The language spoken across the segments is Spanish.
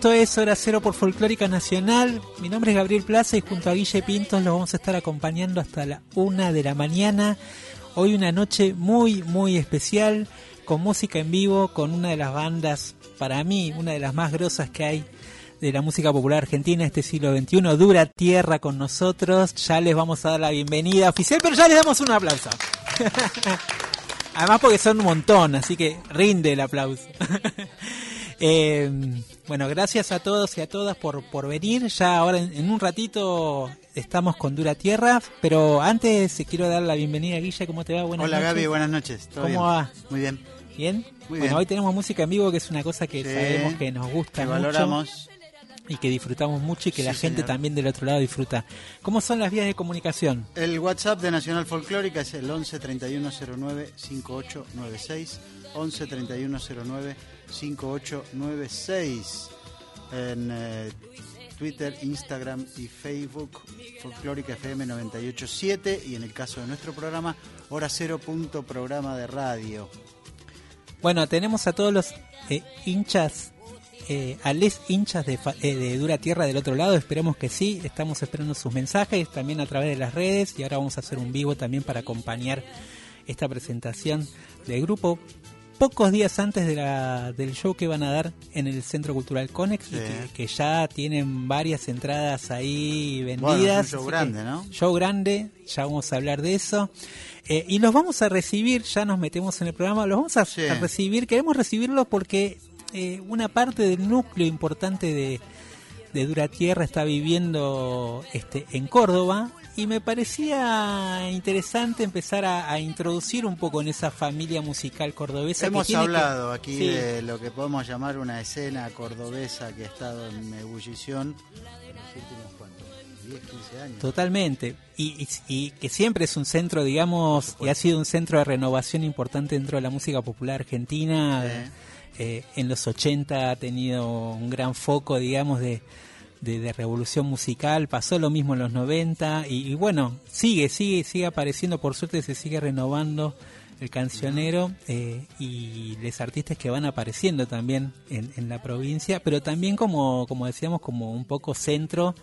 Esto es Hora Cero por Folclórica Nacional. Mi nombre es Gabriel Plaza y junto a Guille Pintos los vamos a estar acompañando hasta la una de la mañana. Hoy una noche muy, muy especial, con música en vivo, con una de las bandas, para mí, una de las más grosas que hay de la música popular argentina este siglo XXI, Dura Tierra con nosotros. Ya les vamos a dar la bienvenida oficial, pero ya les damos un aplauso. Además porque son un montón, así que rinde el aplauso. Eh, bueno, gracias a todos y a todas por, por venir. Ya ahora en, en un ratito estamos con Dura Tierra, pero antes quiero dar la bienvenida a Guilla. ¿Cómo te va? Buenas Hola noches. Gaby, buenas noches. ¿Todo ¿Cómo bien? va? Muy bien. ¿Bien? Muy bueno, bien. hoy tenemos música en vivo, que es una cosa que Sí, sabemos que nos gusta que mucho valoramos. y que disfrutamos mucho y que Sí, la gente señor. también del otro lado disfruta. ¿Cómo son las vías de comunicación? El WhatsApp de Nacional Folclórica es el 11 3109 5896. 11 3109 5896. En eh, Twitter, Instagram y Facebook, Folclórica FM 987. Y en el caso de nuestro programa, Hora Cero punto programa de radio. Bueno, tenemos a todos los eh, hinchas, eh, a les hinchas de, eh, de Dura Tierra del otro lado, esperemos que sí, estamos esperando sus mensajes también a través de las redes y ahora vamos a hacer un vivo también para acompañar esta presentación del grupo pocos días antes de la, del show que van a dar en el Centro Cultural Conex Sí. que, que ya tienen varias entradas ahí vendidas. Bueno, show grande, ¿no? Show grande, ya vamos a hablar de eso. Eh, y los vamos a recibir, ya nos metemos en el programa, los vamos a, Sí. a recibir, queremos recibirlos porque eh, una parte del núcleo importante de, de Dura Tierra está viviendo este, en Córdoba y me parecía interesante empezar a, a introducir un poco en esa familia musical cordobesa. que Hemos que- hablado aquí Sí. de lo que podemos llamar una escena cordobesa que ha estado en ebullición en los últimos ¿cuántos? 10, 15 años. Totalmente. Y, y- y que siempre es un centro, digamos, y ha sido un centro de renovación importante dentro de la música popular argentina. Sí. Eh, en los 80 ha tenido un gran foco, digamos, de, de, de revolución musical. Pasó lo mismo en los 90. Y, y bueno, sigue, sigue, sigue apareciendo. Por suerte se sigue renovando el cancionero eh, y los artistas que van apareciendo también en, en la provincia, pero también como, como decíamos, como un poco centro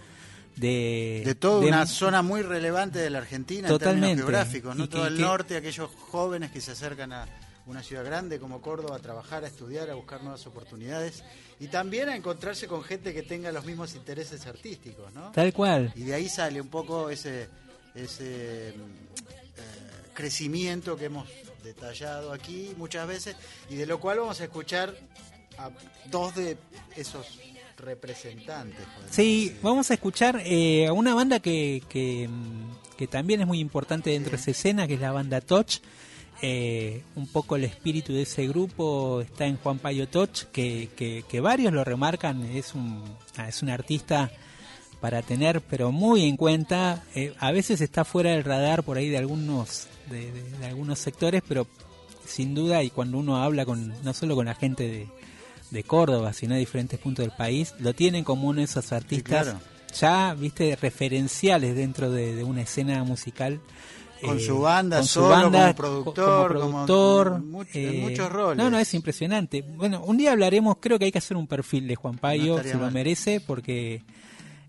de, de toda de- una zona muy relevante de la Argentina Totalmente. en términos geográficos, ¿no? Y que- Todo el que- norte, aquellos jóvenes que se acercan a una ciudad grande como Córdoba a trabajar, a estudiar, a buscar nuevas oportunidades y también a encontrarse con gente que tenga los mismos intereses artísticos, ¿no? Tal cual. Y de ahí sale un poco ese, ese mm, eh, crecimiento que hemos detallado aquí muchas veces y de lo cual vamos a escuchar a dos de esos representantes. Sí, decir. vamos a escuchar eh, a una banda que, que, mm, que también es muy importante dentro de esa escena, que es la banda Toch. Eh, un poco el espíritu de ese grupo está en Juan Payo Toch, que, que, que varios lo remarcan, es un, ah, es un artista para tener, pero muy en cuenta. Eh, a veces está fuera del radar por ahí de algunos, de, de- de algunos sectores, pero sin duda, y cuando uno habla con no solo con la gente de, de Córdoba, sino de diferentes puntos del país, lo tienen uno de esos artistas claro. ya, viste, referenciales dentro de, de una escena musical. Con eh, su banda, con su solo, banda, como productor, como como productor, mucho- en muchos roles. No, no, es impresionante. Bueno, un día hablaremos, creo que hay que hacer un perfil de Juan Payo, se lo merece, porque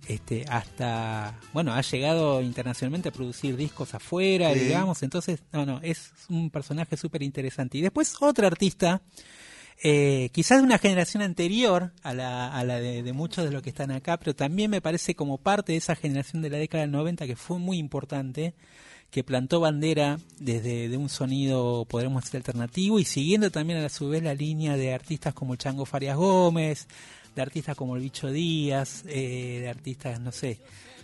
este, hasta, bueno, ha llegado internacionalmente a producir discos afuera, Sí. digamos, entonces, no, no, es un personaje súper interesante. Y después otra artista, eh, quizás de una generación anterior a la, a la de, de muchos de los que están acá, pero también me parece como parte de esa generación de la década del 90 que fue muy importante, que plantó bandera desde de un sonido, podremos decir, alternativo y siguiendo también a su vez la línea de artistas como el Chango Farias Gómez, de artistas como el Bicho Díaz, eh, de artistas, no sé,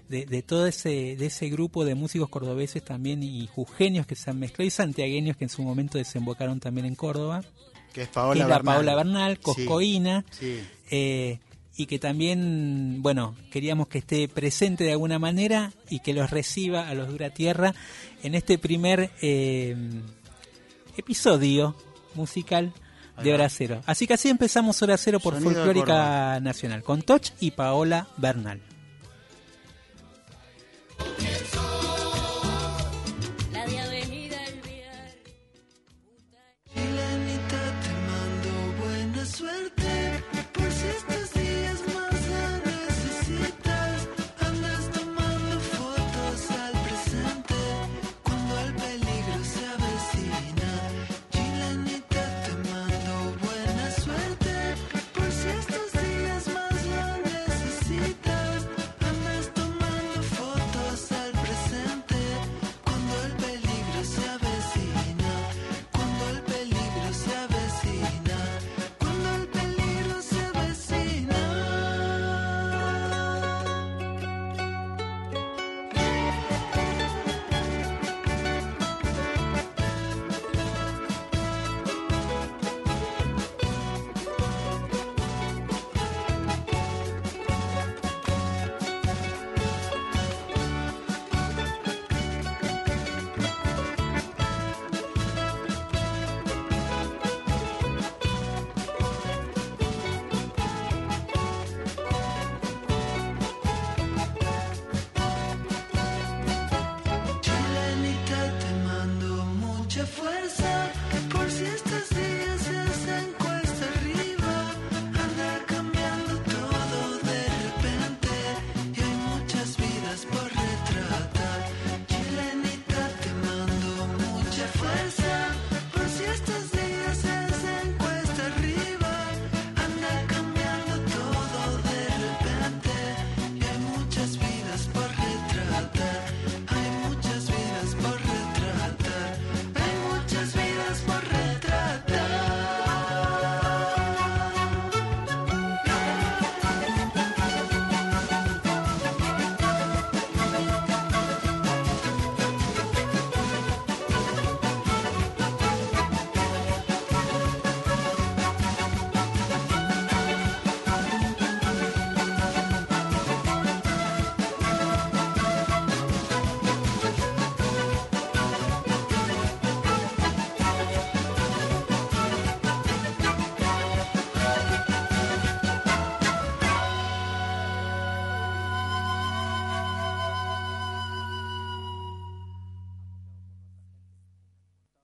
de, de todo ese, de ese grupo de músicos cordobeses también y jujeños que se han mezclado y santiagueños que en su momento desembocaron también en Córdoba Que es que Paola es la Bernal. Paola Bernal, Sí, Coscoína, Sí. eh, y que también, bueno, queríamos que esté presente de alguna manera y que los reciba a los Dura Tierra en este primer eh, episodio musical de Hora Cero. Así que así empezamos Hora Cero por Sonido Folclórica. Nacional, con Toch y Paola Bernal.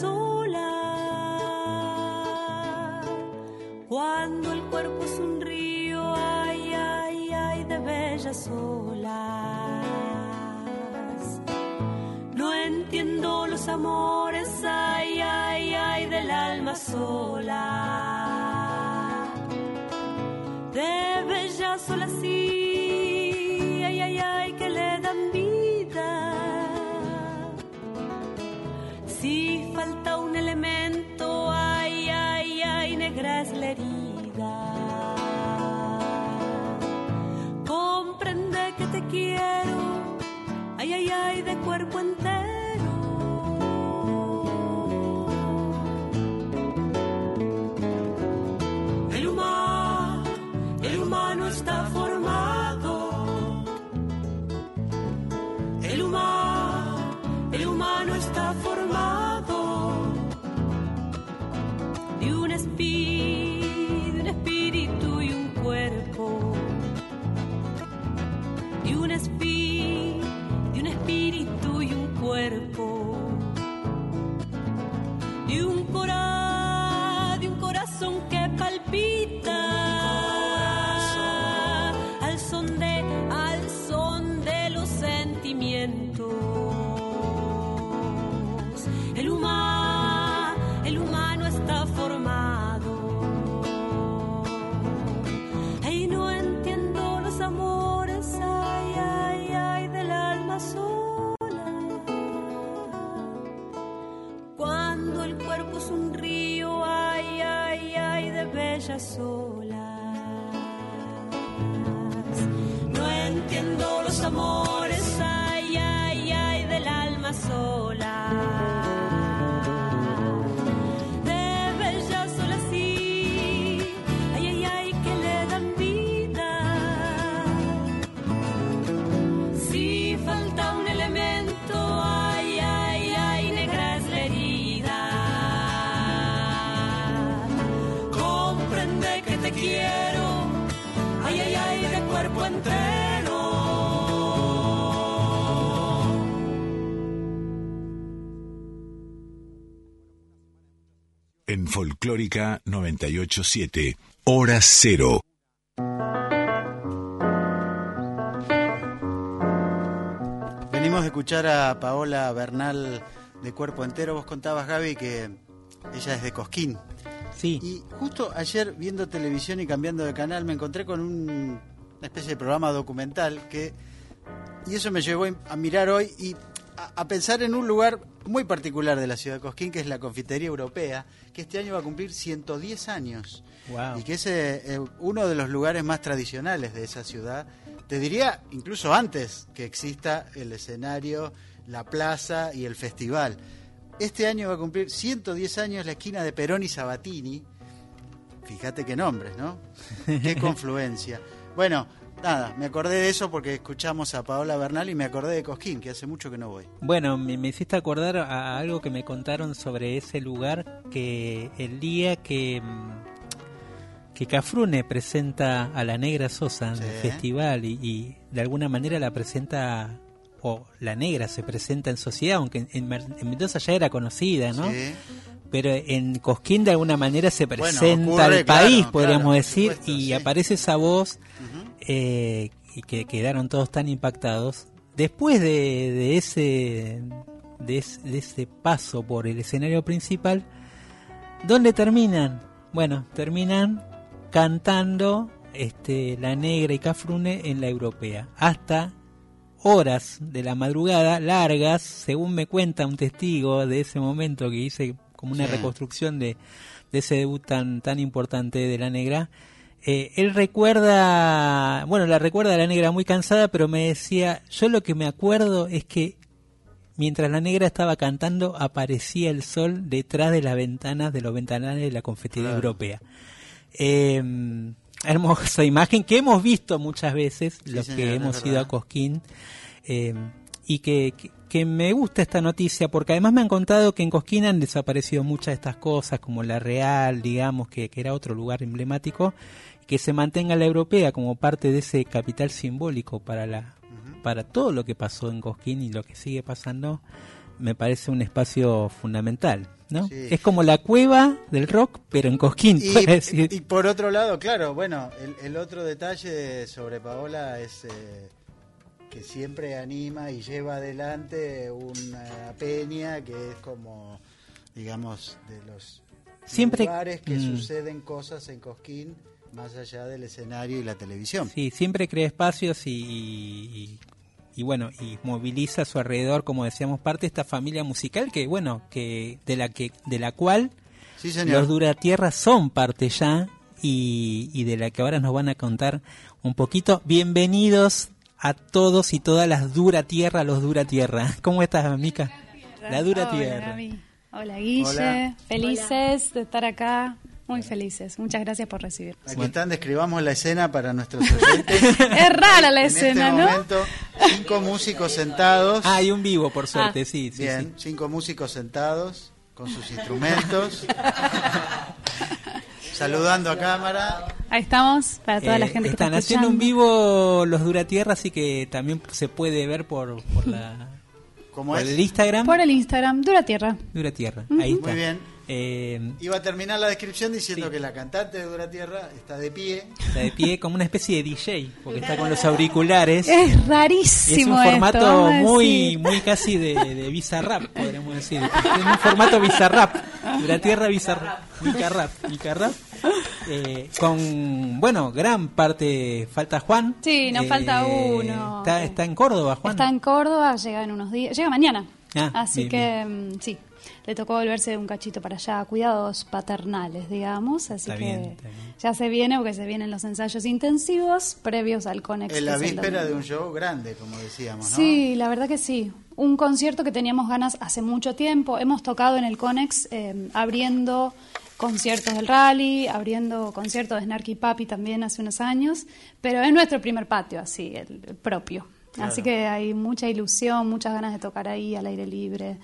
sola. Cuando el cuerpo es un río, ay, ay, ay, de bellas olas. No entiendo los amores, ay, ay, ay, del alma sola. Quiero, Folclórica 987, Hora Cero. Venimos de escuchar a Paola Bernal de Cuerpo Entero. Vos contabas, Gaby, que ella es de Cosquín. Sí, Y justo ayer viendo televisión y cambiando de canal me encontré con un- una especie de programa documental que y eso me llevó a mirar hoy y a, a pensar en un lugar muy particular de la ciudad de Cosquín que es la Confitería Europea que este año va a cumplir 110 años Wow. y que es eh, eh, uno de los lugares más tradicionales de esa ciudad. Te diría incluso antes que exista el escenario, la plaza y el festival. Este año va a cumplir 110 años la esquina de Perón y Sabatini. Fíjate qué nombres, ¿no? Qué confluencia. Bueno, nada, me acordé de eso porque escuchamos a Paola Bernal y me acordé de Cosquín, que hace mucho que no voy. Bueno, me, me hiciste acordar a algo que me contaron sobre ese lugar que el día que mm, que Cafrune presenta a la Negra Sosa en el festival y, y de alguna manera la presenta o la Negra se presenta en sociedad, aunque en, Mendoza ya era conocida, ¿no? Sí. Pero en Cosquín de alguna manera se Bueno, presenta ocurre, al país, claro, podríamos claro, decir, supuesto, y sí. aparece esa voz eh, y que quedaron todos tan impactados. Después de, de ese de, es- de ese paso por el escenario principal, ¿dónde terminan? Bueno, terminan cantando este, La Negra y Cafrune en la Europea, hasta horas de la madrugada largas, según me cuenta un testigo de ese momento que hice como una reconstrucción de, de ese debut tan, tan importante de la negra. Eh, él recuerda, bueno, la recuerda a la negra muy cansada, pero me decía, yo lo que me acuerdo es que mientras la negra estaba cantando aparecía el sol detrás de las ventanas de los ventanales de la confitería Claro. europea. Eh, hermosa imagen que hemos visto muchas veces, Sí, los que hemos ido a Cosquín, eh, y que, que, que me gusta esta noticia, porque además me han contado que en Cosquín han desaparecido muchas de estas cosas, como la Real, digamos, que, que era otro lugar emblemático, que se mantenga la europea como parte de ese capital simbólico para la para todo lo que pasó en Cosquín y lo que sigue pasando, me parece un espacio fundamental, ¿no? Sí. Es como la cueva del rock, pero en Cosquín, Y, decir. y por otro lado, claro, bueno, el, el otro detalle sobre Paola es eh, que siempre anima y lleva adelante una peña que es como, digamos, de los Siempre- lugares que Mm. suceden cosas en Cosquín más allá del escenario y la televisión. Sí, siempre crea espacios y, y- y bueno, y moviliza a su alrededor, como decíamos, parte de esta familia musical que, bueno, que de la que de la cual Sí, señor. los Duratierra son parte ya y, y de la que ahora nos van a contar un poquito. Bienvenidos a todos y todas las Duratierra, los Duratierra. ¿Cómo estás, Mica? La Dura Hola, Tierra. Hola, Guille. Hola. Felices de estar acá. Muy felices. Muchas gracias por recibir. Aquí están, describamos la escena para nuestros oyentes. Es rara la en escena, este ¿no? momento, cinco músicos sentados. Ah, hay un vivo, por suerte, sí, sí, Bien, sí. cinco músicos sentados con sus instrumentos. saludando a cámara. Ahí estamos, para toda la Eh, gente que están está haciendo un vivo los Duratierra, así que también se puede ver por, por, la, ¿Cómo por es? el Instagram. Por el Instagram, Dura Tierra. Dura Tierra, ahí está. Muy bien. Eh, Iba a terminar la descripción diciendo que la cantante de Dura Tierra está de pie. está de pie como una especie de DJ, porque está con los auriculares. Es Y es rarísimo un formato muy muy casi de, de Bizarrap, podríamos decir. Es un formato Bizarrap. Dura Tierra Bizarrap. Mica Rap. Mica Rap. Eh, con, bueno, gran parte. Falta Juan. Eh, Sí, nos falta uno. Está, está en Córdoba, Juan. Está en Córdoba, llega en unos días. Llega mañana. Ah, Así bien, que mm, sí, le tocó volverse un cachito para allá. Cuidados paternales, digamos. Así Está que bien, está bien. ya se viene porque se vienen los ensayos intensivos previos al Conex. En la víspera de un show grande, como decíamos, ¿no? Sí, la verdad que sí. Un concierto que teníamos ganas hace mucho tiempo. Hemos tocado en el Conex eh, abriendo conciertos del rally, abriendo conciertos de Snarky Papi también hace unos años, pero es nuestro primer patio, así, el, el propio. Así que hay mucha ilusión, muchas ganas de tocar ahí al aire libre,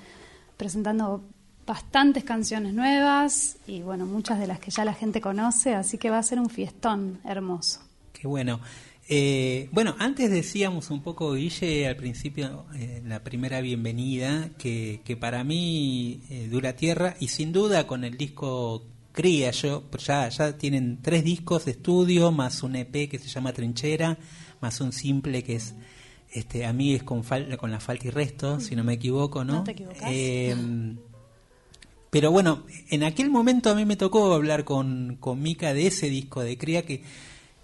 presentando bastantes canciones nuevas y bueno, muchas de las que ya la gente conoce, así que va a ser un fiestón hermoso. Qué bueno. Eh, bueno, antes decíamos un poco, Guille, al principio, eh, en la primera bienvenida, que, que para mí eh, Dura Tierra, y sin duda con el disco Cría, yo, ya, ya tienen tres discos de estudio, más un EP que se llama Trinchera, más un simple que es, este, a mí es con, fal- con la falta y resto, si no me equivoco, ¿no? No te equivocas. Eh, pero bueno, en aquel momento a mí me tocó hablar con, con Mica de ese disco de Cría que,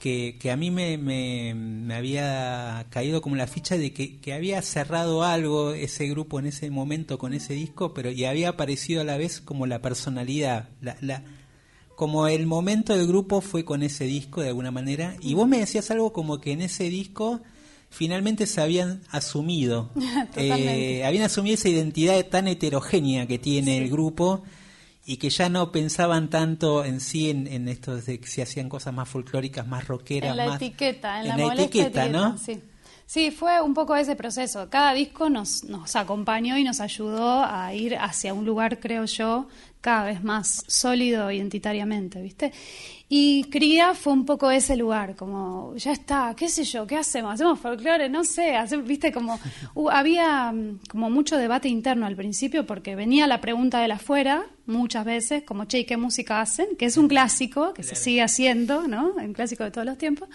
que, que a mí me, me, me había caído como la ficha de que, que había cerrado algo ese grupo en ese momento con ese disco, pero y había aparecido a la vez como la personalidad, la, la, como el momento del grupo fue con ese disco de alguna manera. Y vos me decías algo como que en ese disco finalmente se habían asumido, eh, habían asumido esa identidad tan heterogénea que tiene el grupo y que ya no pensaban tanto en sí en, en esto de que se hacían cosas más folclóricas, más rockeras, En la más etiqueta, en, en la, la etiqueta, ¿no? Sí. Sí, fue un poco ese proceso. Cada disco nos, nos acompañó y nos ayudó a ir hacia un lugar, creo yo, cada vez más sólido identitariamente, ¿viste? Y Cría fue un poco ese lugar, como, ya está, qué sé yo, ¿qué hacemos? ¿Hacemos folclore? No sé, hacemos- ¿viste? Como, hu- había mm, como mucho debate interno al principio porque venía la pregunta de la afuera muchas veces, como, che, ¿y ¿qué música hacen? Que es un clásico, que se sigue haciendo, ¿no? Un clásico de todos los tiempos.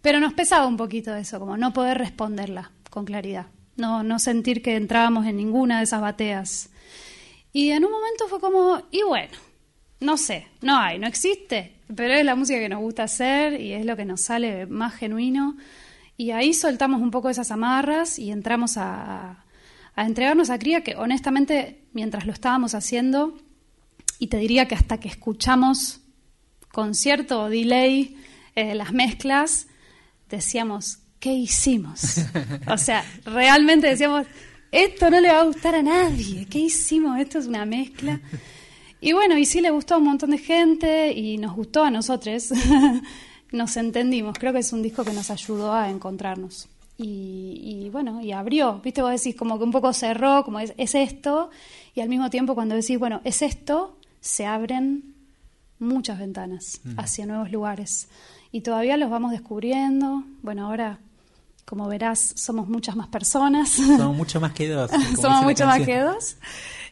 Pero nos pesaba un poquito eso, como no poder responderla con claridad, no, no sentir que entrábamos en ninguna de esas bateas. Y en un momento fue como, y bueno, no sé, no hay, no existe, pero es la música que nos gusta hacer y es lo que nos sale más genuino. Y ahí soltamos un poco esas amarras y entramos a, a entregarnos a Cría, que honestamente, mientras lo estábamos haciendo, y te diría que hasta que escuchamos con cierto delay eh, las mezclas, decíamos, ¿qué hicimos? o sea, realmente decíamos, esto no le va a gustar a nadie, ¿qué hicimos? Esto es una mezcla. Y bueno, y sí le gustó a un montón de gente y nos gustó a nosotros. nos entendimos, creo que es un disco que nos ayudó a encontrarnos. Y, y bueno, y abrió, viste, vos decís como que un poco cerró, como es, es esto, y al mismo tiempo cuando decís, bueno, es esto, se abren muchas ventanas hacia nuevos lugares. Y todavía los vamos descubriendo. Bueno, ahora, como verás, somos muchas más personas. Somos mucho más que dos. somos mucho más que dos.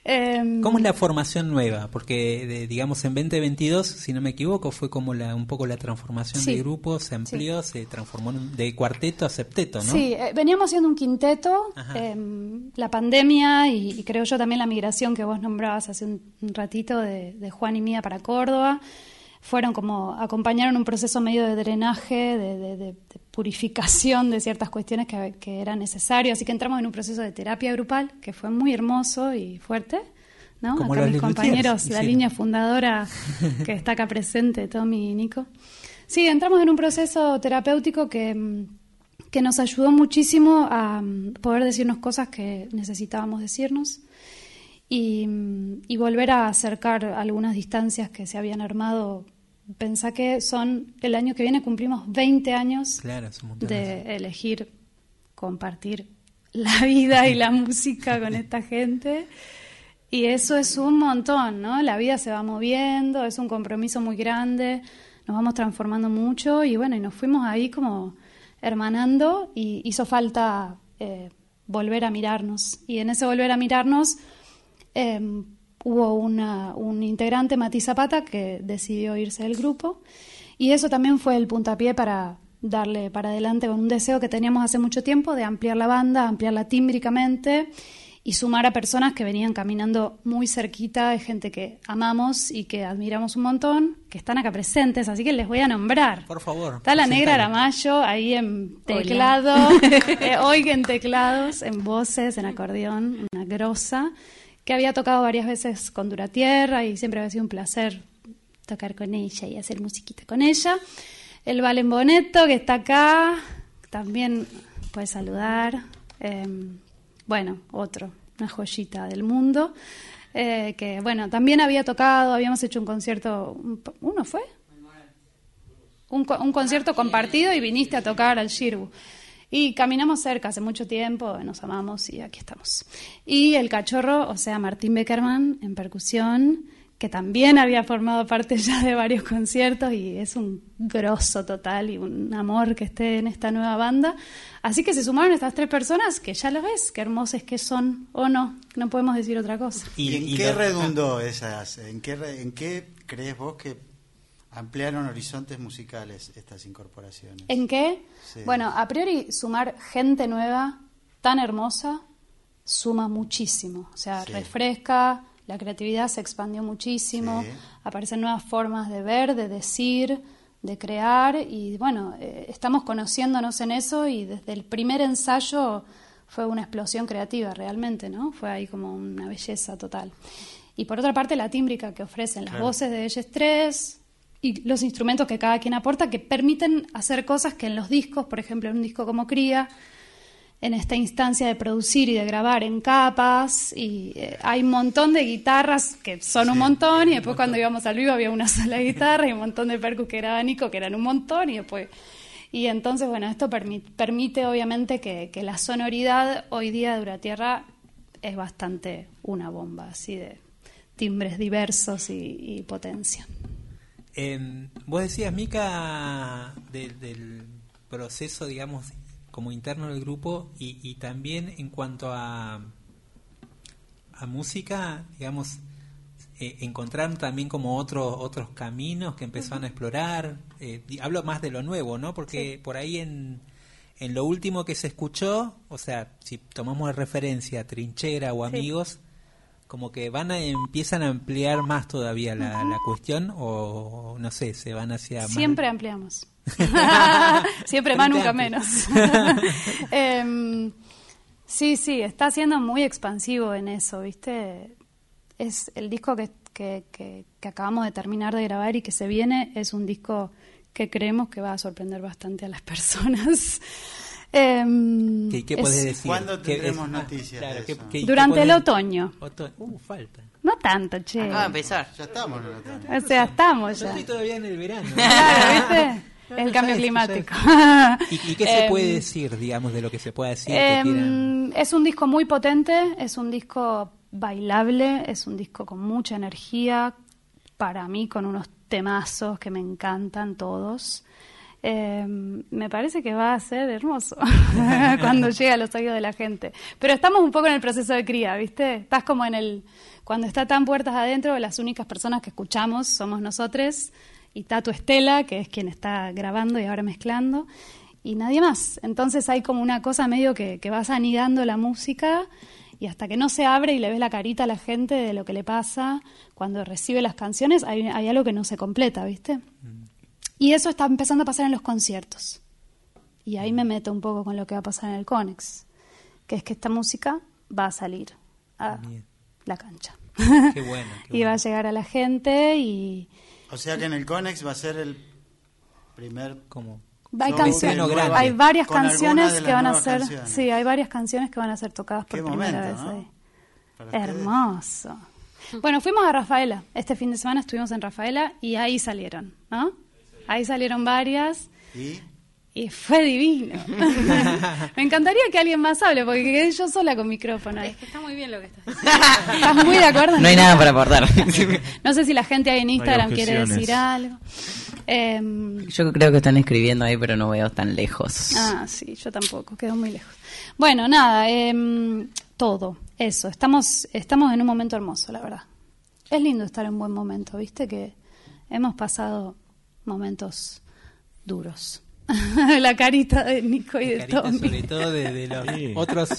Em, ¿Cómo es la formación nueva? Porque, de- digamos, en 2022, si no me equivoco, fue como la, un poco la transformación Sí. del grupo, se amplió, se transformó en de cuarteto a septeto, ¿no? Sí, eh, veníamos haciendo un quinteto. Em, la pandemia y, y creo yo también la migración que vos nombrabas hace un, un ratito de, de Juan y Mía para Córdoba fueron como acompañaron un proceso medio de drenaje, de, de- de- de purificación de ciertas cuestiones que, que era necesario. Así que entramos en un proceso de terapia grupal que fue muy hermoso y fuerte. ¿no? Como Acá mis compañeros, la línea fundadora que está acá presente, Tommy y Nico. Sí, entramos en un proceso terapéutico que, mm, que nos ayudó muchísimo a mm, poder decirnos cosas que necesitábamos decirnos y, mm, y volver a acercar algunas distancias que se habían armado. Pensá que son, el año que viene cumplimos 20 años Claro, de elegir compartir la vida y la música con esta gente. Y eso es un montón, ¿no? La vida se va moviendo, es un compromiso muy grande, nos vamos transformando mucho y bueno, y nos fuimos ahí como hermanando y hizo falta eh, volver a mirarnos. Y en ese volver a mirarnos eh, hubo una, un integrante, Mati Zapata, que decidió irse del grupo y eso también fue el puntapié para darle para adelante con un deseo que teníamos hace mucho tiempo de ampliar la banda, ampliarla tímbricamente y sumar a personas que venían caminando muy cerquita, de gente que amamos y que admiramos un montón, que están acá presentes, así que les voy a nombrar. Por favor. Está la negra. Aramayo ahí en teclado, eh, hoy en teclados, en voces, en acordeón, una grosa, que había tocado varias veces con Duratierra y siempre había sido un placer tocar con ella y hacer musiquita con ella. El Valen Boneto, que está acá, también puede saludar. Eh, bueno, otro, una joyita del mundo. eh, que bueno, también había tocado, habíamos hecho un concierto, un- ¿uno fue? un, un concierto compartido y viniste a tocar al Shirbu. Y caminamos cerca hace mucho tiempo, nos amamos y aquí estamos. Y el cachorro, o sea, Martín Beckerman en percusión, que también había formado parte ya de varios conciertos y es un grosso total y un amor que esté en esta nueva banda. Así que se sumaron estas tres personas que ya las ves, qué hermosas que son o no, no podemos decir otra cosa. ¿Y, en qué lo- redundó esas? ¿En qué, re- ¿En qué crees vos que ampliaron horizontes musicales estas incorporaciones? ¿En qué? Sí. Bueno, a priori sumar gente nueva tan hermosa suma muchísimo. O sea, Sí. refresca, la creatividad se expandió muchísimo, Sí. aparecen nuevas formas de ver, de decir, de crear y bueno, eh, estamos conociéndonos en eso y desde el primer ensayo fue una explosión creativa realmente, ¿no? Fue ahí como una belleza total. Y por otra parte la tímbrica que ofrecen las Claro. voces de ellos tres y los instrumentos que cada quien aporta que permiten hacer cosas que en los discos, por ejemplo, en un disco como Cría, en esta instancia de producir y de grabar en capas y eh, hay un montón de guitarras que son un montón y después cuando íbamos al vivo había una sola guitarra y un montón de percus que era Nico que eran un montón y después y entonces bueno esto permi- permite obviamente que, que la sonoridad hoy día de Duratierra es bastante una bomba así de timbres diversos y, y potencia Eh, vos decías, Mica, de- del proceso, digamos, como interno del grupo y, y también en cuanto a, a música, digamos, eh, encontraron también como otros otros caminos que empezaron a explorar. Eh, hablo más de lo nuevo, ¿no? Porque por ahí en, en lo último que se escuchó, o sea, si tomamos de referencia Trinchera o Amigos, como que van a empiezan a ampliar más todavía la, la cuestión o no sé, se van hacia más- Siempre ampliamos. Siempre más, nunca menos. Em, sí, sí, está siendo muy expansivo en eso, ¿viste? Es el disco que, que, que- que acabamos de terminar de grabar y que se viene, es un disco que creemos que va a sorprender bastante a las personas. Em, ¿Qué, qué es podés decir? ¿Cuándo ¿Qué tendremos es- noticias claro, de ¿qué- eso? qué- qué Durante el otoño. Oto- Uh, falta. No tanto, che. Acaba de empezar. Ya estamos en el otoño. O sea, estamos Yo ya. estoy todavía en el verano. Claro, ¿viste? No, El ya cambio es, climático. ¿Y, y qué se Em, puede decir, digamos, de lo que se puede decir? que Em, es un disco muy potente, es un disco bailable, es un disco con mucha energía, para mí con unos temazos que me encantan todos. Eh, me parece que va a ser hermoso cuando llegue a los oídos de la gente. Pero estamos un poco en el proceso de cría, ¿viste? Estás como en el... Cuando está tan puertas adentro, las únicas personas que escuchamos somos nosotros y Tato Estela, que es quien está grabando y ahora mezclando, y nadie más. Entonces hay como una cosa medio que, que vas anidando la música y hasta que no se abre y le ves la carita a la gente de lo que le pasa cuando recibe las canciones, hay, hay algo que no se completa, ¿viste? Y eso está empezando a pasar en los conciertos. Y ahí me meto un poco con lo que va a pasar en el Conex, que es que esta música va a salir a Bien. la cancha. Qué bueno. qué y va a llegar a la gente y O sea que en el Conex va a ser el primer Como hay, canciones, hay varias con canciones que van a ser, canciones. sí, hay varias canciones que van a ser tocadas por Qué primera momento, vez ¿no? ahí. ustedes. Hermoso. Bueno, fuimos a Rafaela. Este fin de semana estuvimos en Rafaela y ahí salieron, ¿no? Ahí salieron varias Y y fue divino. Me encantaría que alguien más hable porque quedé yo sola con micrófono. ahí. Es que está muy bien lo que estás diciendo. ¿Estás muy de acuerdo? No hay nada para aportar. No sé si la gente ahí en Instagram quiere decir algo. Em, Yo creo que están escribiendo ahí, pero no veo tan lejos. Ah, sí, yo tampoco, quedó muy lejos. Bueno, nada, em, todo, eso. Estamos, estamos en un momento hermoso, la verdad. Es lindo estar en un buen momento, viste que hemos pasado momentos duros. la carita de Nico y de carita, Tommy. sobre todo de, de los Sí. otros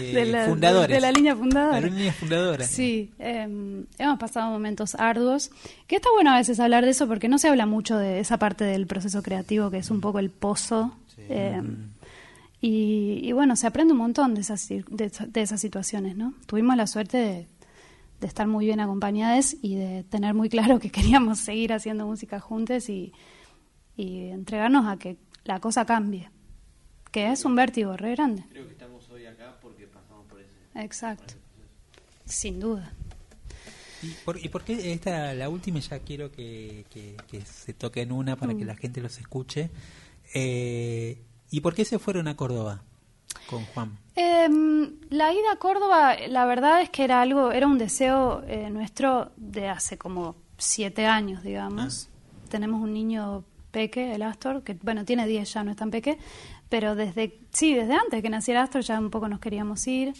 eh, De la- fundadores. de la línea fundadora. La línea fundadora. Sí, eh, hemos pasado momentos arduos, que está bueno a veces hablar de eso porque no se habla mucho de esa parte del proceso creativo que es un poco el pozo. eh, y, y bueno, se aprende un montón de esas, de, de esas situaciones, ¿no? Tuvimos la suerte de, de estar muy bien acompañadas y de tener muy claro que queríamos seguir haciendo música juntos y, y entregarnos a que la cosa cambie, que es un vértigo re grande. Creo que estamos hoy acá porque pasamos por ese. Exacto, sin duda. ¿Y por, y por qué esta, la última, ya quiero que, que- que se toque en una para que Mm. la gente los escuche? Eh, ¿Y por qué se fueron a Córdoba con Juan? Em, la ida a Córdoba, la verdad es que era algo, era un deseo eh, nuestro de hace como siete años, digamos. Tenemos un niño peque, el Astor, que bueno, tiene 10 ya, no es tan peque, pero desde, sí, desde antes que naciera Astor ya un poco nos queríamos ir.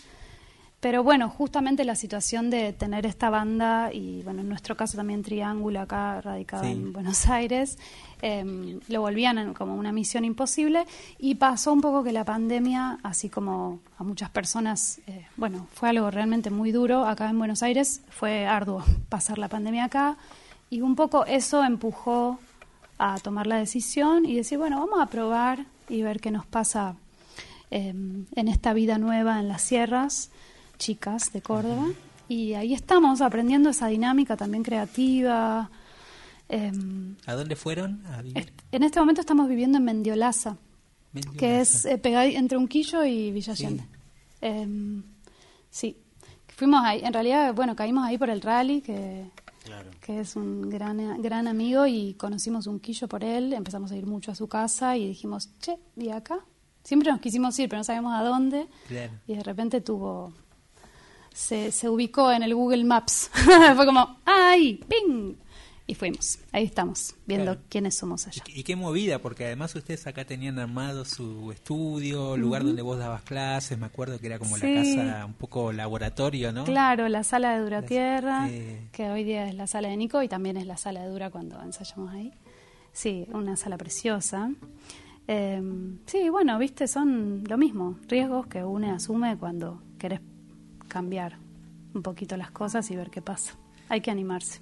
Pero bueno, justamente la situación de tener esta banda y bueno, en nuestro caso también Triángulo acá radicado Sí. en Buenos Aires, em, lo volvían en- como una misión imposible. Y pasó un poco que la pandemia, así como a muchas personas, eh, bueno, fue algo realmente muy duro acá en Buenos Aires, fue arduo pasar la pandemia acá. Y un poco eso empujó a tomar la decisión y decir, bueno, vamos a probar y ver qué nos pasa eh, en esta vida nueva en las sierras chicas de Córdoba. Y ahí estamos aprendiendo esa dinámica también creativa. Eh, ¿A dónde fueron a vivir? en este momento estamos viviendo en Mendiolaza, Mendiolaza. que es eh, pegado entre Unquillo y Villa Sí. Eh, sí, fuimos ahí, en realidad, bueno, caímos ahí por el rally, que, Claro. que es un gran, gran amigo y conocimos Unquillo por él, empezamos a ir mucho a su casa y dijimos, che, ¿y acá? Siempre nos quisimos ir, pero no sabíamos a dónde. Claro. Y de repente tuvo. Se, se ubicó en el Google Maps. Fue como, ¡ay! ¡Ping! Y fuimos. Ahí estamos, viendo Claro. quiénes somos allá. Y qué movida, porque además ustedes acá tenían armado su estudio, lugar donde vos dabas clases, me acuerdo que era como Sí. la casa un poco laboratorio, ¿no? Claro, la sala de Dura La- Tierra, eh. que hoy día es la sala de Nico y también es la sala de Dura cuando ensayamos ahí. Sí, una sala preciosa. Eh, sí, bueno, viste, son lo mismo, riesgos que une asume cuando querés cambiar un poquito las cosas y ver qué pasa. Hay que animarse.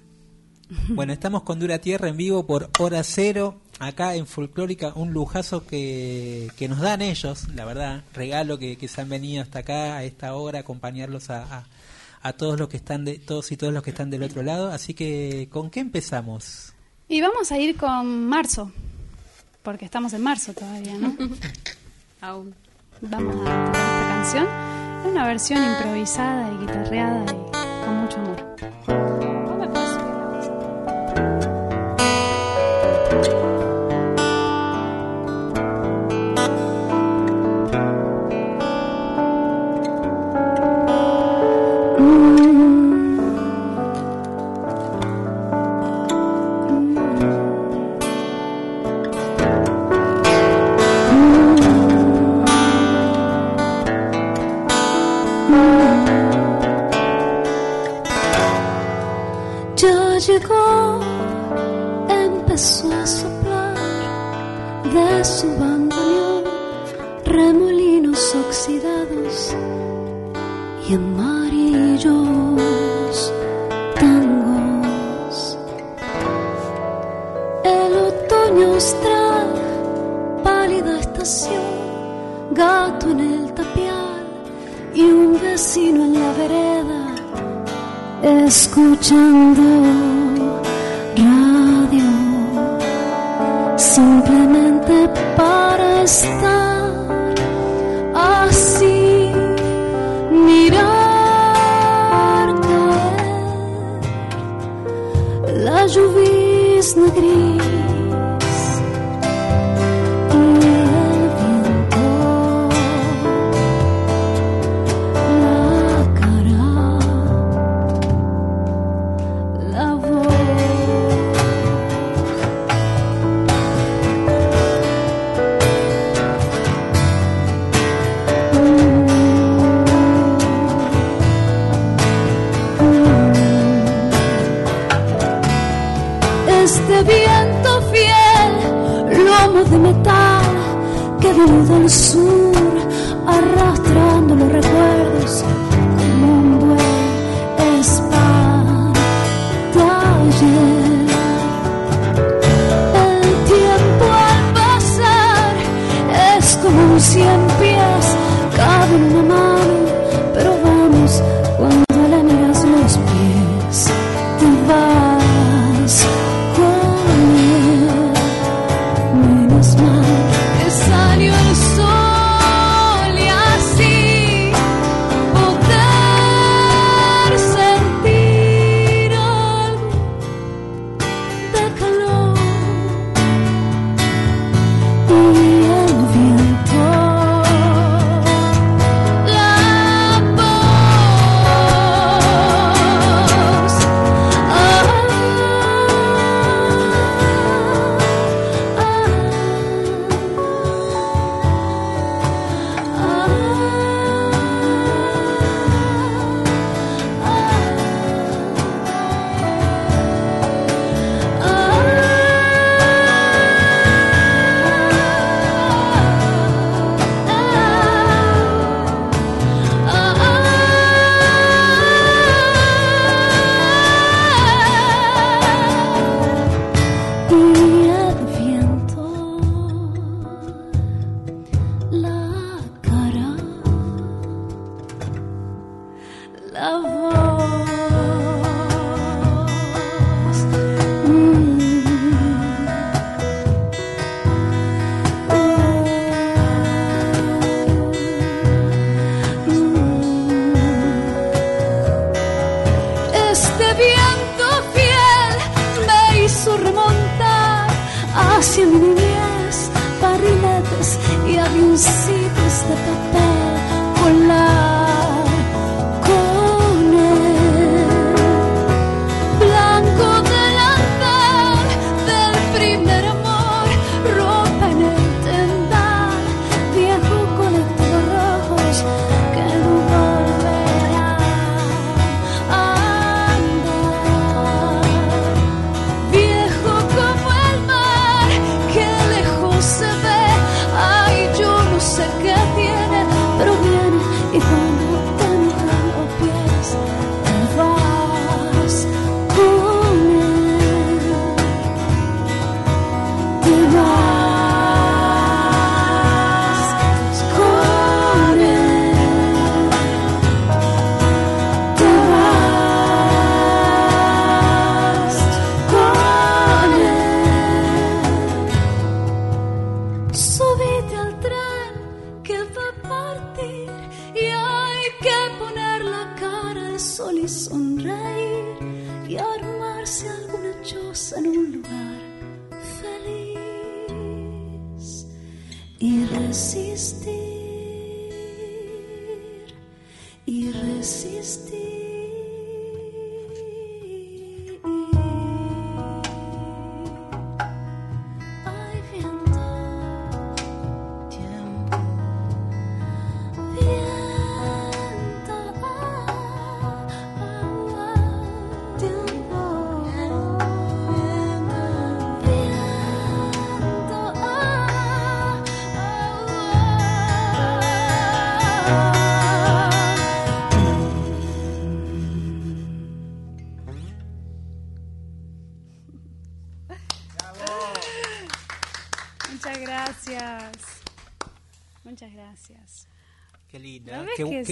Bueno, estamos con Dura Tierra en vivo por Hora Cero, acá en Folclórica, un lujazo que, que nos dan ellos, la verdad, regalo que, que se han venido hasta acá a esta hora, acompañarlos a, a, a todos los que están de, todos y todos los que están del otro lado, así que ¿con qué empezamos? Y vamos a ir con marzo, porque estamos en marzo todavía, ¿no? Aún. Vamos a tocar esta canción. Una versión improvisada y guitarreada y con mucho amor.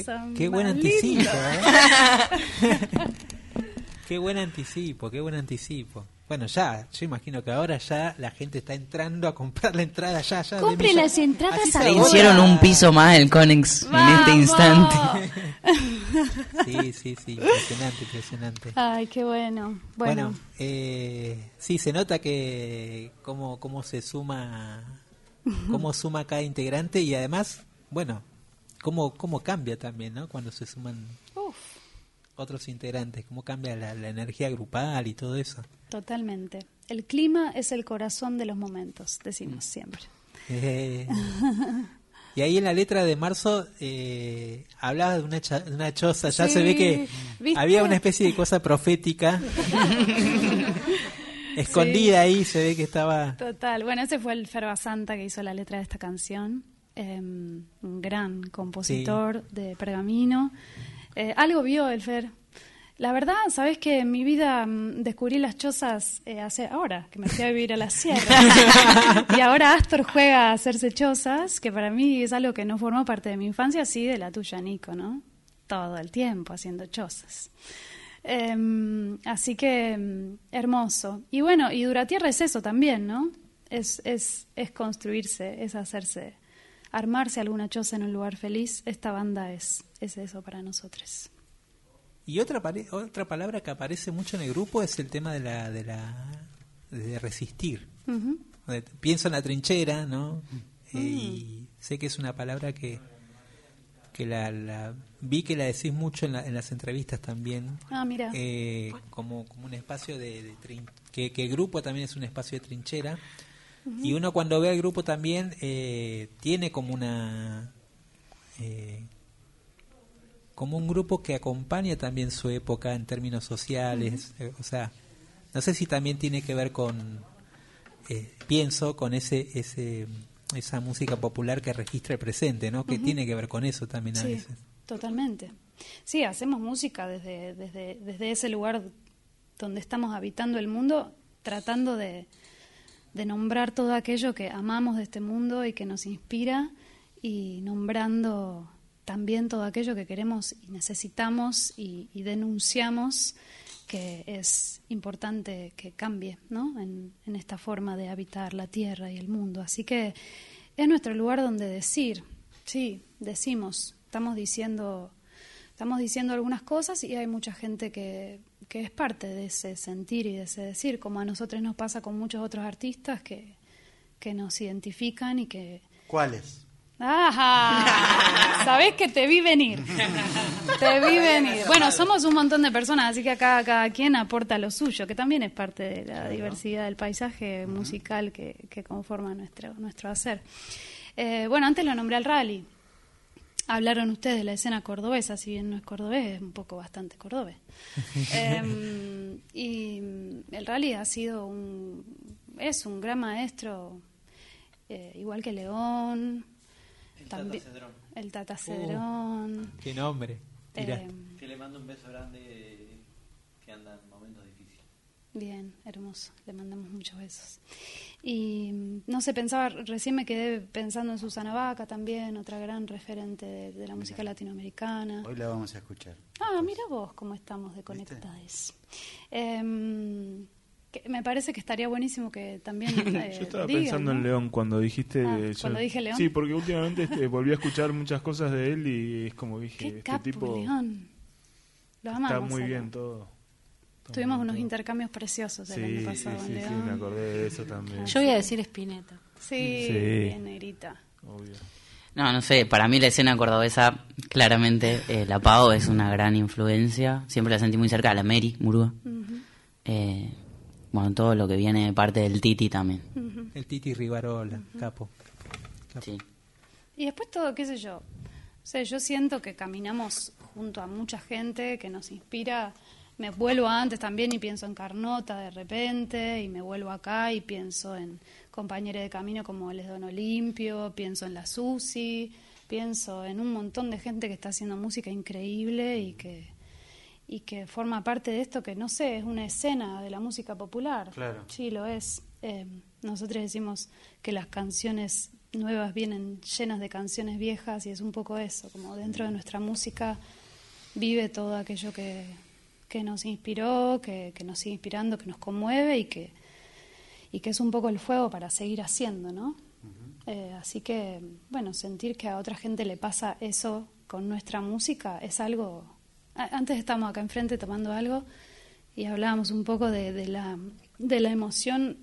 ¿No ¿eh? ves Qué, buen anticipo. ¿eh? qué buen anticipo, qué buen anticipo. Bueno, ya, yo imagino que ahora ya la gente está entrando a comprar la entrada ya, ya. de Compre millo- las entradas ahora. Hicieron un piso más el Conex en este instante. Sí, sí, sí, impresionante, impresionante. Ay, qué bueno. Bueno, Bueno, eh, sí, se nota que cómo, cómo se suma, cómo suma cada integrante y además, bueno, cómo, cómo cambia también, ¿no? Cuando se suman uf, otros integrantes, cómo cambia la, la energía grupal y todo eso. totalmente. El clima es el corazón de los momentos, Mm. decimos siempre. Eh, y ahí en la letra de marzo eh, hablaba de una, cha- de una choza, ya Sí, se ve que ¿viste? había una especie de cosa profética. Escondida ahí, se ve que estaba... Total. Bueno, ese fue el Ferba Santa que hizo la letra de esta canción. Eh, un gran compositor de pergamino. Eh, algo vio el Fer. La verdad, sabes que en mi vida mm, descubrí las chozas eh, hace ahora, que me fui a vivir a la sierra. y ahora Astor juega a hacerse chozas, que para mí es algo que no formó parte de mi infancia, sí de la tuya, Nico, ¿no? Todo el tiempo haciendo chozas. Em, así que mm, hermoso. Y bueno, y Duratierra es eso también, ¿no? Es, es, es construirse, es hacerse, armarse alguna choza en un lugar feliz. Esta banda es, es eso para nosotros. Y otra otra palabra que aparece mucho en el grupo es el tema de la de la de resistir. De- Pienso en la trinchera, ¿no? Eh, y sé que es una palabra que que la, la- vi que la decís mucho en, la- en las entrevistas también. Ah, mira. Eh, como, como un espacio de, de trin- que, que el grupo también es un espacio de trinchera. Y uno cuando ve al grupo también eh, tiene como una eh, como un grupo que acompaña también su época en términos sociales, eh, o sea, no sé si también tiene que ver con, eh, pienso, con ese, ese, esa música popular que registra el presente, ¿no? Que tiene que ver con eso también a Sí, veces. totalmente. Sí, hacemos música desde, desde, desde ese lugar donde estamos habitando el mundo, tratando de, de nombrar todo aquello que amamos de este mundo y que nos inspira y nombrando también todo aquello que queremos y necesitamos y, denunciamos que es importante que cambie ¿no? en, en esta forma de habitar la tierra y el mundo. Así que es nuestro lugar donde decir, sí, decimos, estamos diciendo, estamos diciendo algunas cosas y hay mucha gente que, que es parte de ese sentir y de ese decir, como a nosotros nos pasa con muchos otros artistas que, que nos identifican y que... ¿Cuáles? ¡Ajá! Sabés que te vi venir. Te vi venir. Bueno, somos un montón de personas, así que acá cada quien aporta lo suyo, que también es parte de la diversidad del paisaje musical que, que conforma nuestro, nuestro hacer. Eh, bueno, antes lo nombré al rally. Hablaron ustedes de la escena cordobesa, si bien no es cordobés, es un poco bastante cordobés. Eh, y el rally ha sido un, es un gran maestro, eh, igual que León, El también Tata Cedrón. el Tata Cedrón. Qué nombre. Eh, Que le mando un beso grande que anda en momentos difíciles. Bien, hermoso. Le mandamos muchos besos. Y mm, no sé, pensaba, recién me quedé pensando en Susana Vaca también, otra gran referente de, de la música latinoamericana. Hoy la vamos a escuchar. Ah, mira vos cómo estamos de conectadas. Em, me parece que estaría buenísimo que también. eh, Yo estaba digan, pensando en ¿no? León cuando dijiste. Ah, cuando dije León. Sí, porque últimamente este, volví a escuchar muchas cosas de él y es como dije, Qué este capo, tipo León. Lo amamos. está muy bien todo. Tuvimos unos intercambios preciosos el Sí, año pasado sí, sí, me acordé de eso también. Yo voy a decir Spinetta. Sí, Sí. bien negrita. Obvio. No, no sé, para mí la escena cordobesa, claramente, eh, la Pau es una gran influencia. Siempre la sentí muy cerca, la Mary Murúa. Eh, bueno, todo lo que viene de parte del Titi también. El Titi Rivarola, capo. capo. Sí. Y después todo, qué sé yo. O sea, yo siento que caminamos junto a mucha gente que nos inspira. Me vuelvo antes también y pienso en Carnota de repente, y me vuelvo acá y pienso en compañeros de camino como Les Don Olimpio, pienso en la Susi, pienso en un montón de gente que está haciendo música increíble y que, y que forma parte de esto que, no sé, es una escena de la música popular. Claro. Sí, lo es. Eh, nosotros decimos que las canciones nuevas vienen llenas de canciones viejas y es un poco eso, como dentro de nuestra música vive todo aquello que, que nos inspiró, que, que nos sigue inspirando, que nos conmueve y que, y que es un poco el fuego para seguir haciendo, ¿no? Eh, así que, bueno, sentir que a otra gente le pasa eso con nuestra música es algo... Antes estábamos acá enfrente tomando algo y hablábamos un poco de, de la, de la emoción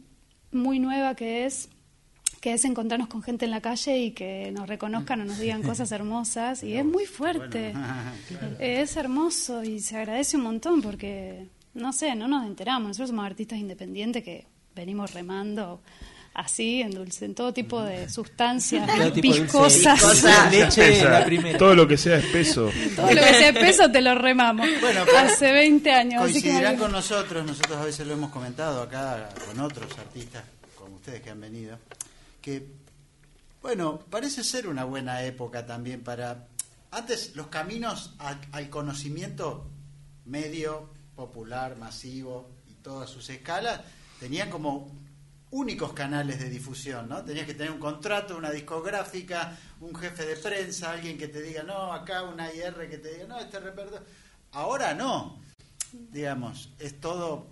muy nueva que es que es encontrarnos con gente en la calle y que nos reconozcan o nos digan cosas hermosas y es muy fuerte. Es hermoso y se agradece un montón porque, no sé, no nos enteramos. Nosotros somos artistas independientes que venimos remando así, en, dulce, en todo tipo de sustancias viscosas. viscosa, leche, Esa, la primera. Todo lo que sea espeso. Todo lo que sea peso te lo remamos. Bueno, pero Hace 20 años. así que Coincidirán con nosotros, nosotros a veces lo hemos comentado acá con otros artistas, como ustedes que han venido, que, bueno, parece ser una buena época también para... Antes los caminos al conocimiento medio, popular, masivo y todas sus escalas tenían como únicos canales de difusión, ¿no? Tenías que tener un contrato, una discográfica, un jefe de prensa, alguien que te diga, no, acá una IR que te diga, no, este repertorio. Ahora no, digamos, es todo,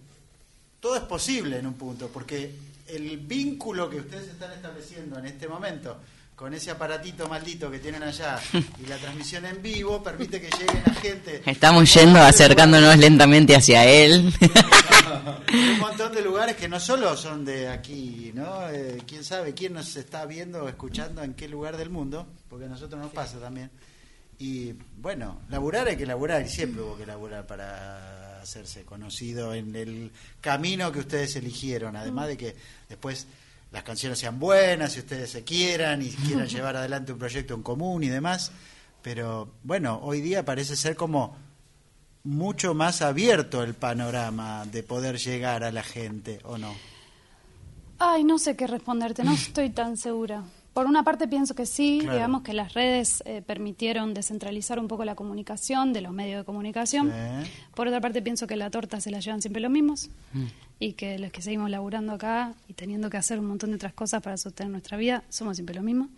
todo es posible en un punto, porque el vínculo que ustedes están estableciendo en este momento con ese aparatito maldito que tienen allá y la transmisión en vivo permite que lleguen a gente Estamos yendo, acercándonos lentamente hacia él. un montón de lugares que no solo son de aquí, ¿no? Eh, quién sabe quién nos está viendo o escuchando en qué lugar del mundo, porque a nosotros nos pasa también. Y bueno, laburar hay que laburar y siempre hubo que laburar para hacerse conocido en el camino que ustedes eligieron, además de que después las canciones sean buenas y ustedes se quieran y quieran llevar adelante un proyecto en común y demás. Pero bueno, hoy día parece ser como mucho más abierto el panorama de poder llegar a la gente, ¿o no? Ay, no sé qué responderte, no estoy tan segura. Por una parte pienso que sí, Claro. digamos que las redes eh, permitieron descentralizar un poco la comunicación de los medios de comunicación. Sí. Por otra parte pienso que la torta se la llevan siempre los mismos y que los que seguimos laburando acá y teniendo que hacer un montón de otras cosas para sostener nuestra vida, somos siempre los mismos.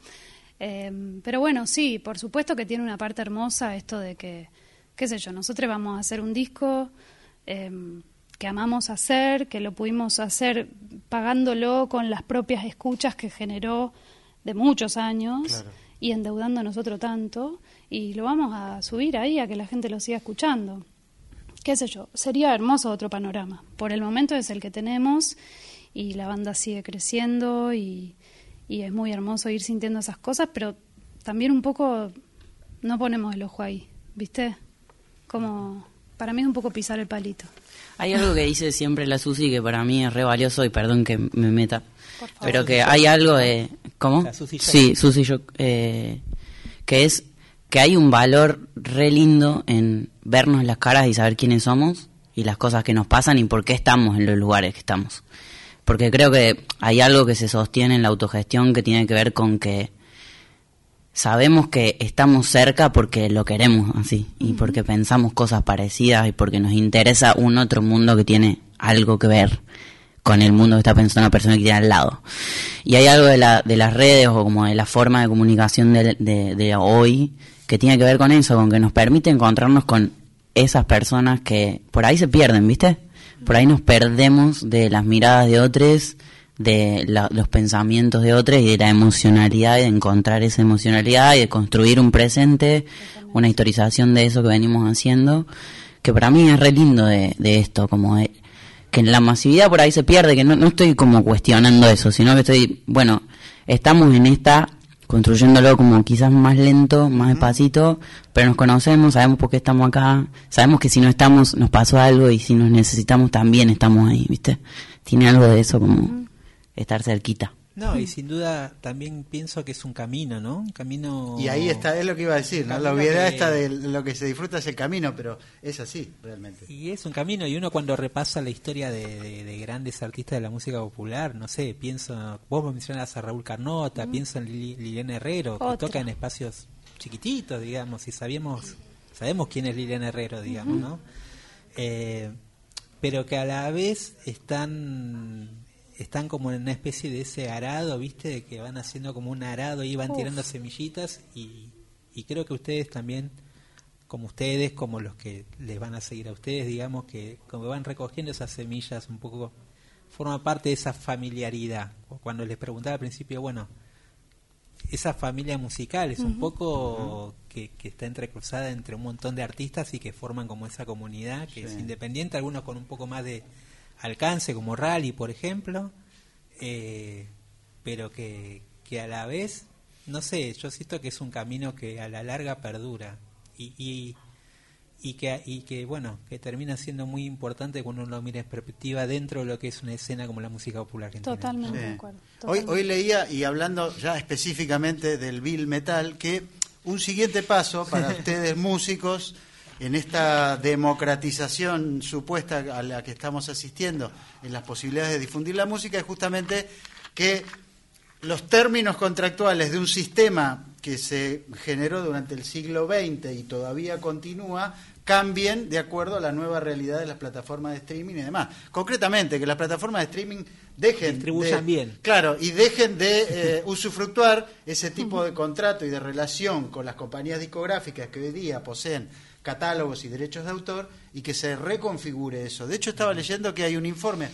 Eh, pero bueno, sí, por supuesto que tiene una parte hermosa esto de que, qué sé yo, nosotros vamos a hacer un disco eh, que amamos hacer, que lo pudimos hacer pagándolo con las propias escuchas que generó de muchos años Claro. y endeudando a nosotros tanto, y lo vamos a subir ahí a que la gente lo siga escuchando qué sé yo, sería hermoso otro panorama. Por el momento es el que tenemos y la banda sigue creciendo y, y es muy hermoso ir sintiendo esas cosas, pero también un poco no ponemos el ojo ahí, ¿viste? Como para mí es un poco pisar el palito. Hay algo que dice siempre la Susi que para mí es re valioso y perdón que me meta. Por favor. Pero que hay algo de... ¿Cómo? La Susi. Sí, Susi Shock, eh, que es que hay un valor re lindo en vernos las caras y saber quiénes somos y las cosas que nos pasan y por qué estamos en los lugares que estamos. Porque creo que hay algo que se sostiene en la autogestión que tiene que ver con que sabemos que estamos cerca porque lo queremos así y porque pensamos cosas parecidas y porque nos interesa un otro mundo que tiene algo que ver con el mundo que está pensando la persona que tiene al lado. Y hay algo de, la, de las redes o como de la forma de comunicación de, de- de hoy que tiene que ver con eso, con que nos permite encontrarnos con esas personas que por ahí se pierden, ¿viste? Por ahí nos perdemos de las miradas de otros, de la- los pensamientos de otros y de la emocionalidad y de encontrar esa emocionalidad y de construir un presente, una historización de eso que venimos haciendo, que para mí es re lindo de, de esto, como de- que en la masividad por ahí se pierde, que no, no estoy como cuestionando eso, sino que estoy, bueno, estamos en esta construyéndolo como quizás más lento, más despacito, pero nos conocemos, sabemos por qué estamos acá, sabemos que si no estamos nos pasó algo y si nos necesitamos también estamos ahí, ¿viste? Tiene algo de eso como estar cerquita. No, y sin duda también pienso que es un camino, ¿no? Un camino... Y ahí está, es lo que iba a decir, ¿no? La obviedad que- está de lo que se disfruta es el camino, pero es así, realmente. Y es un camino, y uno cuando repasa la historia de, de- de grandes artistas de la música popular, no sé, pienso, vos mencionas a Raúl Carnota, pienso en Lili- Liliana Herrero, que toca en espacios chiquititos, digamos, y sabíamos, sabemos quién es Liliana Herrero, digamos, ¿no? Eh, pero que a la vez están están como en una especie de ese arado, ¿viste? De que van haciendo como un arado y van Uf. tirando semillitas y, y creo que ustedes también, como ustedes, como los que les van a seguir a ustedes, digamos que como van recogiendo esas semillas un poco, forma parte de esa familiaridad. Cuando les preguntaba al principio, bueno, esa familia musical es un poco que, que está entrecruzada entre un montón de artistas y que forman como esa comunidad que es independiente, algunos con un poco más de alcance, como Rally, por ejemplo, eh, pero que, que a la vez, no sé, yo siento que es un camino que a la larga perdura y, y, y que, y que, bueno, que termina siendo muy importante cuando uno lo mira en perspectiva dentro de lo que es una escena como la música popular argentina. Totalmente Sí. de acuerdo. Hoy, totalmente. hoy leía, y hablando ya específicamente del Bill Metal, que un siguiente paso para ustedes músicos en esta democratización supuesta a la que estamos asistiendo en las posibilidades de difundir la música es justamente que los términos contractuales de un sistema que se generó durante el siglo XX y todavía continúa cambien de acuerdo a la nueva realidad de las plataformas de streaming y demás. Concretamente, que las plataformas de streaming dejen Distribuyan de- bien. Claro, y dejen de eh, usufructuar ese tipo de contrato y de relación con las compañías discográficas que hoy día poseen catálogos y derechos de autor y que se reconfigure eso. De hecho, estaba leyendo que hay un informe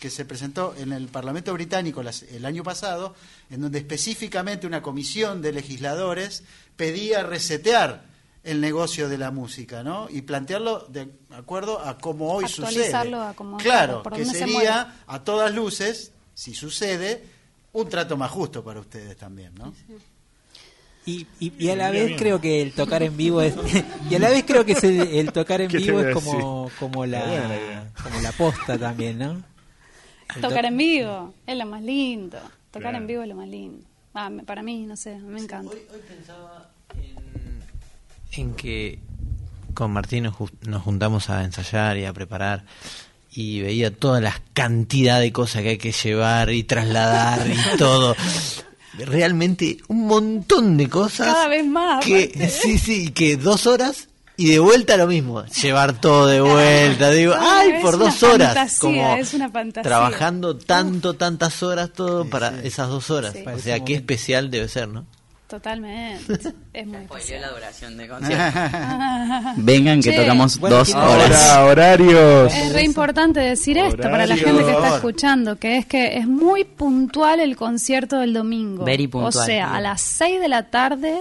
que se presentó en el Parlamento británico las- el año pasado, en donde específicamente una comisión de legisladores pedía resetear el negocio de la música, ¿no? Y plantearlo de acuerdo a cómo hoy sucede. Actualizarlo a cómo- claro, por que se sería a todas luces, si sucede, un trato más justo para ustedes también, ¿no? Y, y, y a la vez bien. creo que el tocar en vivo es y a la vez creo que es el, el tocar en ¿Qué te vivo es como como la como la posta también no El Tocar to- en vivo es lo más lindo. Tocar Claro. en vivo es lo más lindo. Ah, para mí, no sé, me encanta. Hoy, hoy pensaba en, en que con Martín nos, nos juntamos a ensayar y a preparar y veía toda la cantidad de cosas que hay que llevar y trasladar y todo. Realmente un montón de cosas Cada vez más. que sí, sí, que dos horas y de vuelta lo mismo, llevar todo de vuelta, digo, ay, es por una dos horas, fantasía, como es una fantasía. trabajando tanto, tantas horas todo Sí, para sí. esas dos horas. Sí. O sea, qué especial debe ser, ¿no? Totalmente. Es muy Spoileó la especial. duración del concierto. Vengan que Che. tocamos Bueno, dos horas. Ahora, horarios. Es re importante decir esto para la gente que está escuchando, que es que es muy puntual el concierto del domingo. Very puntual. O sea, a las 6 de la tarde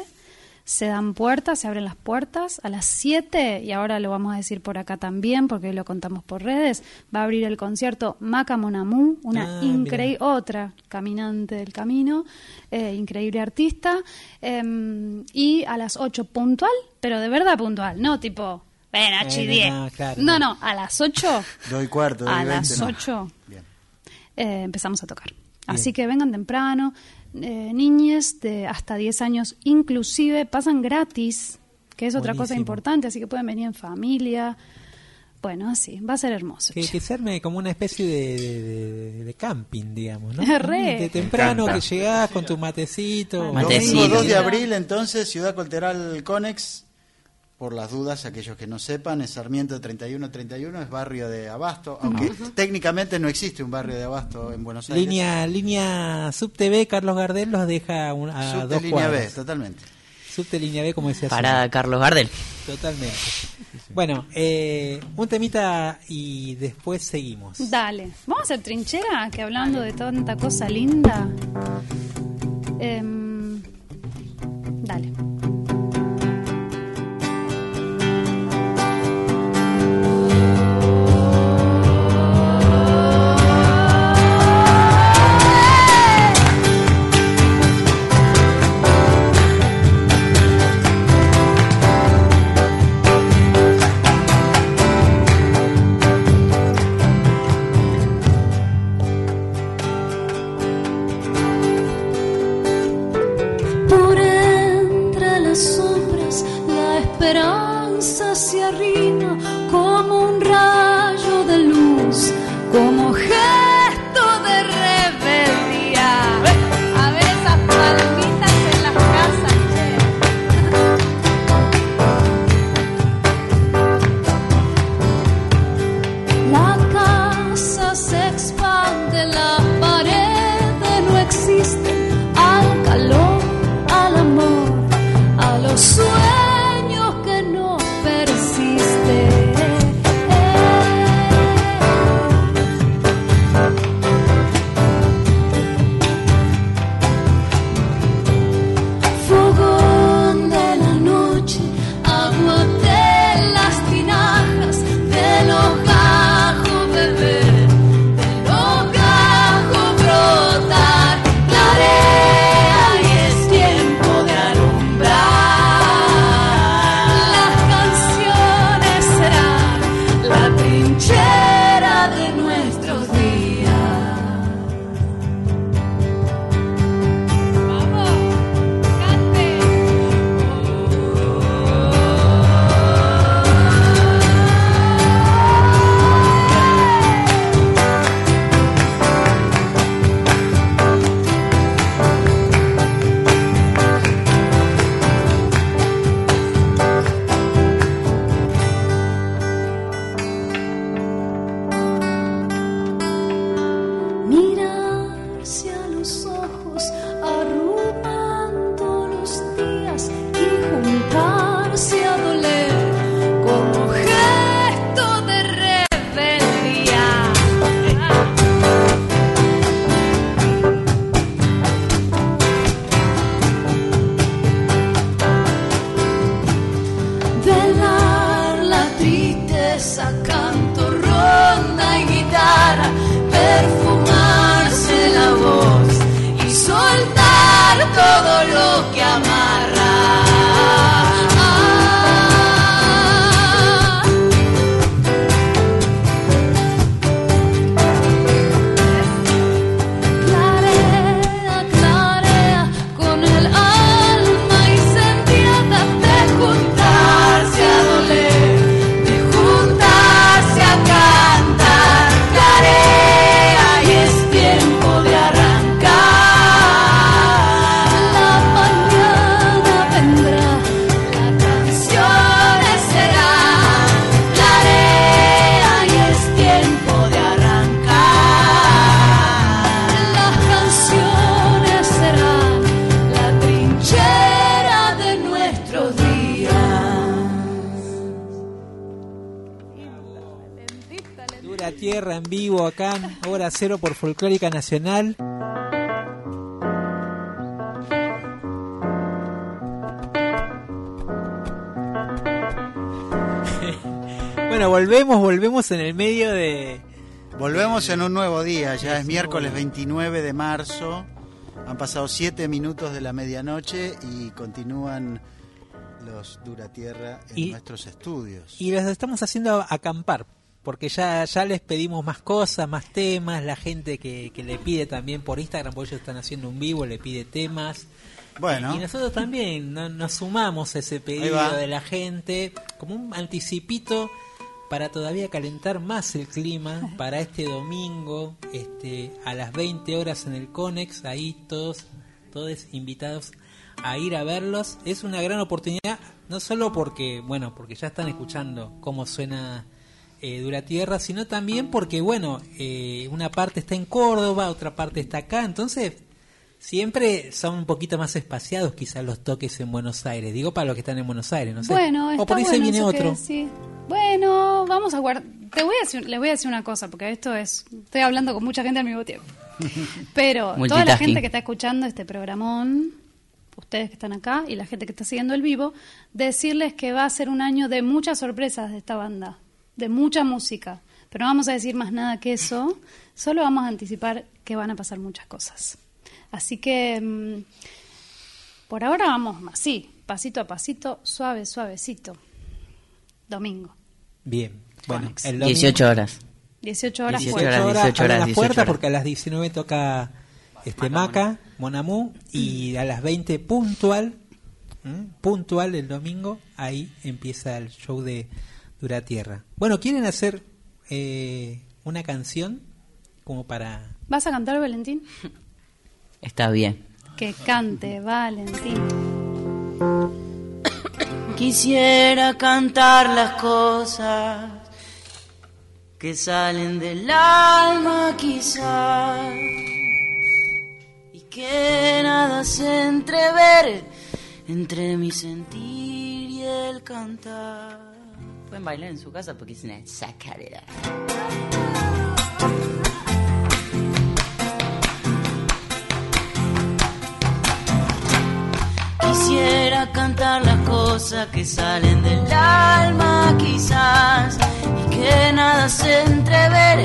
se dan puertas, se abren las puertas. A las 7, y ahora lo vamos a decir por acá también, porque lo contamos por redes, va a abrir el concierto Maca Monamú, una Ah, increíble, otra caminante del camino, eh, increíble artista. em, y a las 8 puntual, pero de verdad puntual, no tipo, ven, Eh, 8 y no, 10. no, claro, no, no. no, a las 8 Doy cuarto, doy a 20, las no. 8 Bien. eh, empezamos a tocar. Así que vengan temprano, eh, niñes de hasta 10 años inclusive pasan gratis, que es otra cosa importante, así que pueden venir en familia. Bueno, así, va a ser hermoso. que, que se arme como una especie de, de- de- de camping, digamos, ¿no? Re. De temprano que llegás con tu matecito. Matecito. Domingo 2 de abril, entonces, Ciudad Cultural Conex. Por las dudas, aquellos que no sepan, es Sarmiento 3131, es barrio de Abasto, aunque técnicamente no existe un barrio de Abasto en Buenos Aires. Línea, línea Subtv, Carlos Gardel los deja un- a Subte dos línea B, cuadras. totalmente. Subte línea B, como decía Parada Carlos Gardel. Totalmente. Bueno, eh, un temita y después seguimos. Dale, vamos a hacer trinchera, que hablando de tanta cosa linda. Em, hora cero por Folclórica Nacional. bueno, volvemos, volvemos en el medio de... Volvemos en un nuevo día, ya es miércoles 29 de marzo. Han pasado 7 minutos de la medianoche y continúan los Dura Tierra en Y- nuestros estudios. Y los estamos haciendo acampar, porque ya, ya les pedimos más cosas, más temas, la gente que, que le pide también por Instagram, porque ellos están haciendo un vivo, le pide temas. Bueno. Y nosotros también no- nos sumamos a ese pedido de la gente, como un anticipito para todavía calentar más el clima para este domingo este a las 20 horas en el Conex ahí todos todos invitados a ir a verlos es una gran oportunidad no solo porque bueno porque ya están escuchando cómo suena eh, Dura Tierra sino también porque bueno eh, una parte está en Córdoba otra parte está acá entonces Siempre son un poquito más espaciados quizás los toques en Buenos Aires. Digo para los que están en Buenos Aires, no sé. Bueno, o por ahí se bueno viene que otro. Bueno, vamos a guardar. Te voy a decir, les voy a decir una cosa, porque esto es. Estoy hablando con mucha gente al mismo tiempo. Pero toda la gente que está escuchando este programón, ustedes que están acá y la gente que está siguiendo el vivo, decirles que va a ser un año de muchas sorpresas de esta banda, de mucha música. Pero no vamos a decir más nada que eso, solo vamos a anticipar que van a pasar muchas cosas. Así que mm, por ahora vamos así, pasito a pasito, suave, suavecito. Domingo, Bien. Bueno, el domingo- 18 horas. 18 horas 18 fuera. horas, 18 abren horas, las 18 puertas horas. porque a las 19 toca este Maca, Monamú y a las 20 puntual, ¿m? puntual el domingo, ahí empieza el show de Dura Tierra. Bueno, ¿quieren hacer eh, una canción como para ¿Vas a cantar, Valentín? Está bien. Que cante, Valentín. Quisiera cantar las cosas que salen del alma quizás y que nada se entrever entre mi sentir y el cantar. Pueden bailar en su casa porque es una sacadera. Quisiera cantar las cosas que salen del alma quizás y que nada se entrever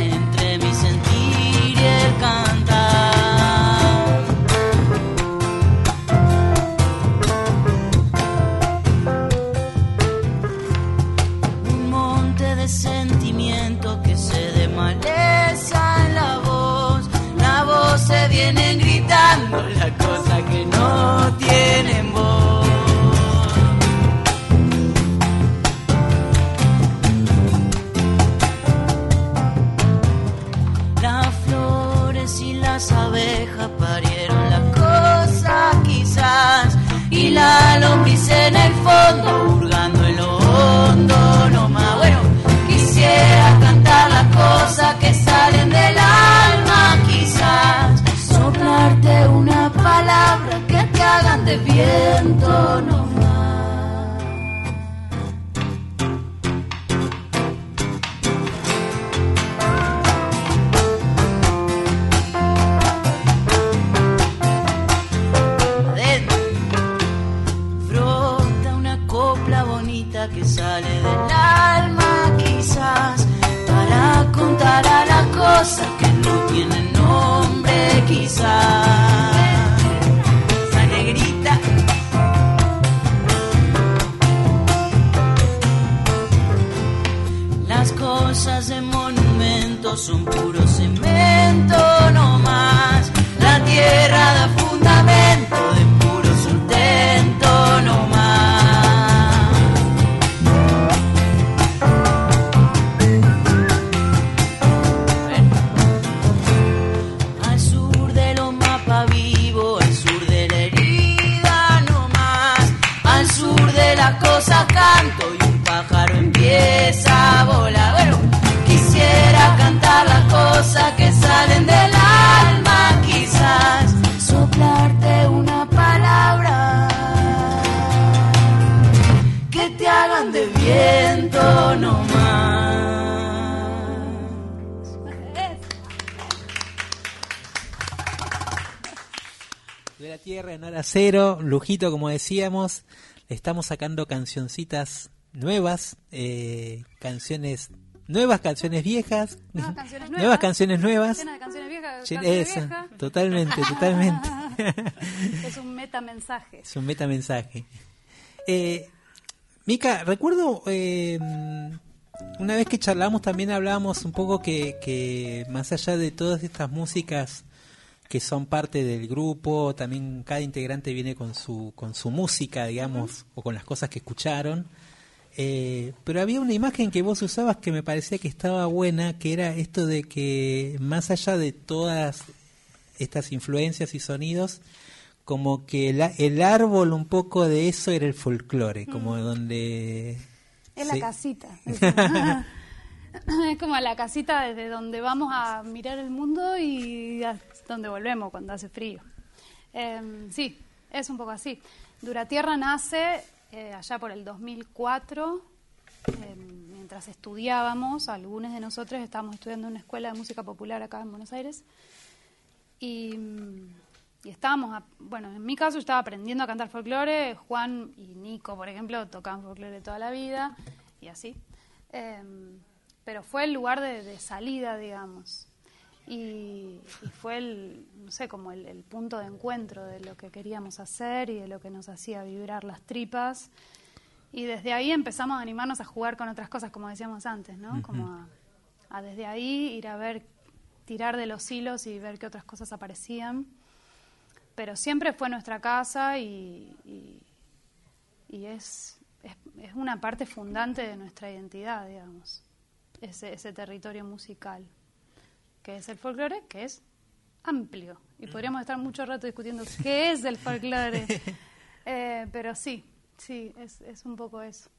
Cero, lujito como decíamos, le estamos sacando cancioncitas nuevas, eh, canciones nuevas, canciones viejas, Nuevas canciones nuevas. nuevas canciones nuevas. Llena de canciones viejas. Lle- canciones esa, viejas. totalmente, totalmente. es un metamensaje. Es un metamensaje. Eh, Mica, recuerdo eh, una vez que charlamos también hablábamos un poco que, que más allá de todas estas músicas que son parte del grupo, también cada integrante viene con su, con su música, digamos, o con las cosas que escucharon. Eh, pero había una imagen que vos usabas que me parecía que estaba buena, que era esto de que más allá de todas estas influencias y sonidos, como que el, a- el árbol un poco de eso era el folclore, como donde... Es se- la casita. Es, como la casita desde donde vamos a mirar el mundo y a donde volvemos cuando hace frío. Em, sí, es un poco así. Duratierra nace eh, allá por el 2004, em, mientras estudiábamos, algunos de nosotros estábamos estudiando en una escuela de música popular acá en Buenos Aires. Y, y estábamos, a- bueno, en mi caso estaba aprendiendo a cantar folclore, Juan y Nico, por ejemplo, tocaban folclore toda la vida y así. Pero fue el lugar de, de salida, digamos. Y, y fue el, no sé, como el, el punto de encuentro de lo que queríamos hacer y de lo que nos hacía vibrar las tripas. Y desde ahí empezamos a animarnos a jugar con otras cosas, como decíamos antes, ¿no? Como a, a desde ahí ir a ver, tirar de los hilos y ver qué otras cosas aparecían. Pero siempre fue nuestra casa y, y, y es, es, es una parte fundante de nuestra identidad, digamos, ese, ese territorio musical, que es el folclore, que es amplio. Y podríamos estar mucho rato discutiendo qué es el folclore. Eh, pero sí, sí, es, es un poco eso.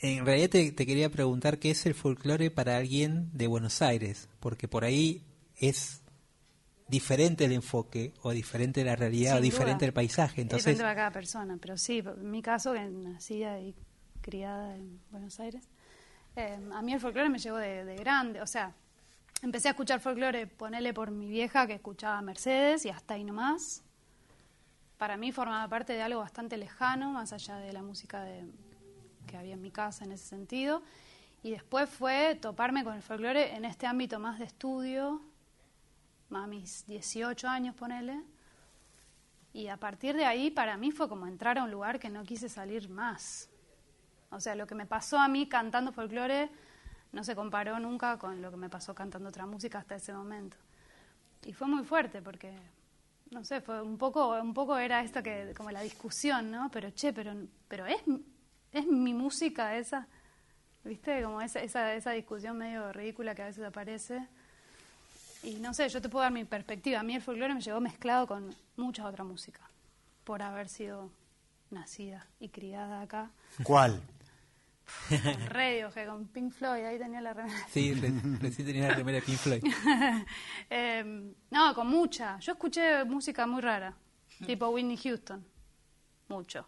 En realidad te, te quería preguntar qué es el folclore para alguien de Buenos Aires, porque por ahí es diferente el enfoque o diferente la realidad o diferente duda. el paisaje. Es Entonces, diferente para cada persona, pero sí, en mi caso, que nacida y criada en Buenos Aires, eh, a mí el folclore me llegó de, de grande, o sea, empecé a escuchar folclore, ponele por mi vieja que escuchaba Mercedes y hasta ahí nomás. Para mí formaba parte de algo bastante lejano, más allá de la música que había en mi casa en ese sentido. Y después fue toparme con el folclore en este ámbito más de estudio, a mis 18 años, ponele. Y a partir de ahí, para mí fue como entrar a un lugar que no quise salir más. O sea, lo que me pasó a mí cantando folclore no se comparó nunca con lo que me pasó cantando otra música hasta ese momento. Y fue muy fuerte porque, no sé, fue un poco, un poco era esto que, como la discusión, ¿no? Pero che, pero, pero es, es mi música esa, ¿viste? Como esa, esa, esa discusión medio ridícula que a veces aparece. Y no sé, yo te puedo dar mi perspectiva. A mí el folclore me llegó mezclado con mucha otra música, por haber sido nacida y criada acá. ¿Cuál? Radio, con Pink Floyd, ahí tenía la remera. sí, re- recién tenía la primera de Pink Floyd. Eh, no, con mucha. Yo escuché música muy rara, tipo Whitney Houston, mucho.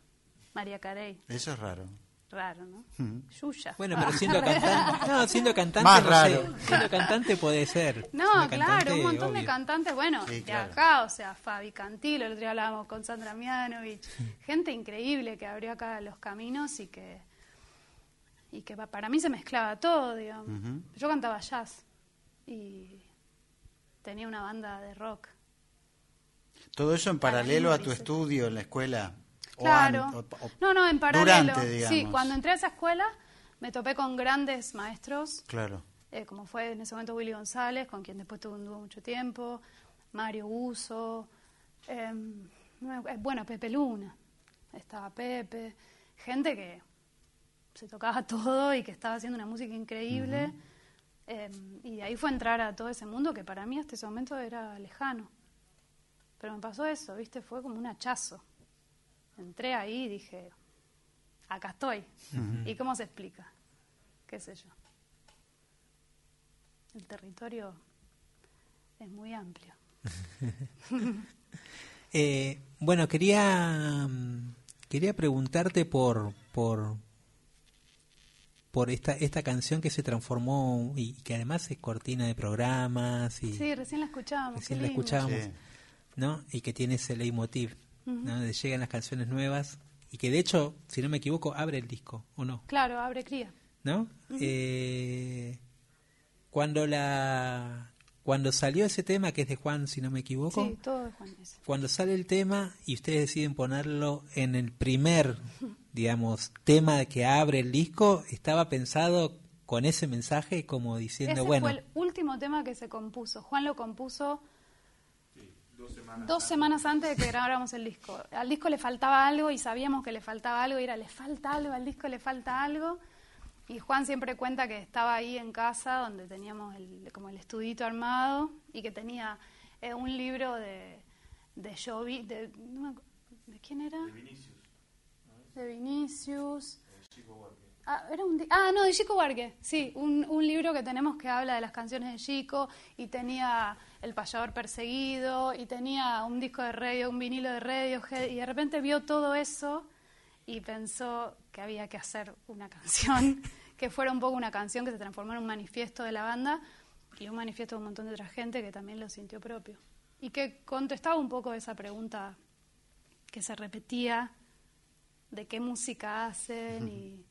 María Carey, Eso es raro. raro, ¿no? Mm. Yuya. Bueno, pero siendo cantante, no, siendo cantante, Más no raro. sé, siendo cantante puede ser. No, Siendo claro, cantante, un montón de cantantes, bueno, Sí, de claro. acá, o sea, Fabi Cantilo, el otro día hablábamos con Sandra Mianovich, gente increíble que abrió acá los caminos y que y que pa- para mí se mezclaba todo, digamos. Yo cantaba jazz y, tenía una banda de rock. Todo eso en paralelo a tu estudio en la escuela. o Claro. an- o- o- No, no, en paralelo. Durante, sí, cuando entré a esa escuela me topé con grandes maestros, Claro. eh, como fue en ese momento Willy González, con quien después tuve un dúo mucho tiempo, Mario Uso, me- eh, bueno, Pepe Luna, estaba Pepe, gente que se tocaba todo y que estaba haciendo una música increíble. eh, y de ahí fue entrar a todo ese mundo que para mí hasta ese momento era lejano. Pero me pasó eso, ¿viste? Fue como un hachazo. Entré ahí y dije, acá estoy. ¿Y cómo se explica? ¿Qué sé yo? El territorio es muy amplio. Eh, bueno, quería mm, quería preguntarte por por por esta esta canción que se transformó y que además es cortina de programas y Sí, recién la escuchábamos. recién la escuchábamos, ¿no? Y que tiene ese leitmotiv, Ujú. ¿no? De llegan las canciones nuevas y que de hecho, si no me equivoco, abre el disco, ¿o no? Claro, abre cría. ¿no? Eh, cuando la cuando salió ese tema que es de Juan, si no me equivoco, Sí, todo de Juan cuando sale el tema y ustedes deciden ponerlo en el primer, digamos, tema que abre el disco, estaba pensado con ese mensaje como diciendo, Ese bueno, fue el último tema que se compuso. Juan lo compuso dos semanas antes de que grabáramos el disco. Al disco le faltaba algo y sabíamos que le faltaba algo y era, le falta algo, al disco le falta algo. Y Juan siempre cuenta que estaba ahí en casa donde teníamos el, como el estudito armado y que tenía eh, un libro de, de Jovi, de, no me acu- ¿de quién era? De Vinicius. De Vinicius. Ah, era un ah, no, de Chico Huarque, sí, un, un libro que tenemos que habla de las canciones de Chico y tenía El payador perseguido y tenía un disco de radio, un vinilo de radio y de repente vio todo eso y pensó que había que hacer una canción que fuera un poco una canción que se transformó en un manifiesto de la banda y un manifiesto de un montón de otra gente que también lo sintió propio y que contestaba un poco esa pregunta que se repetía de qué música hacen y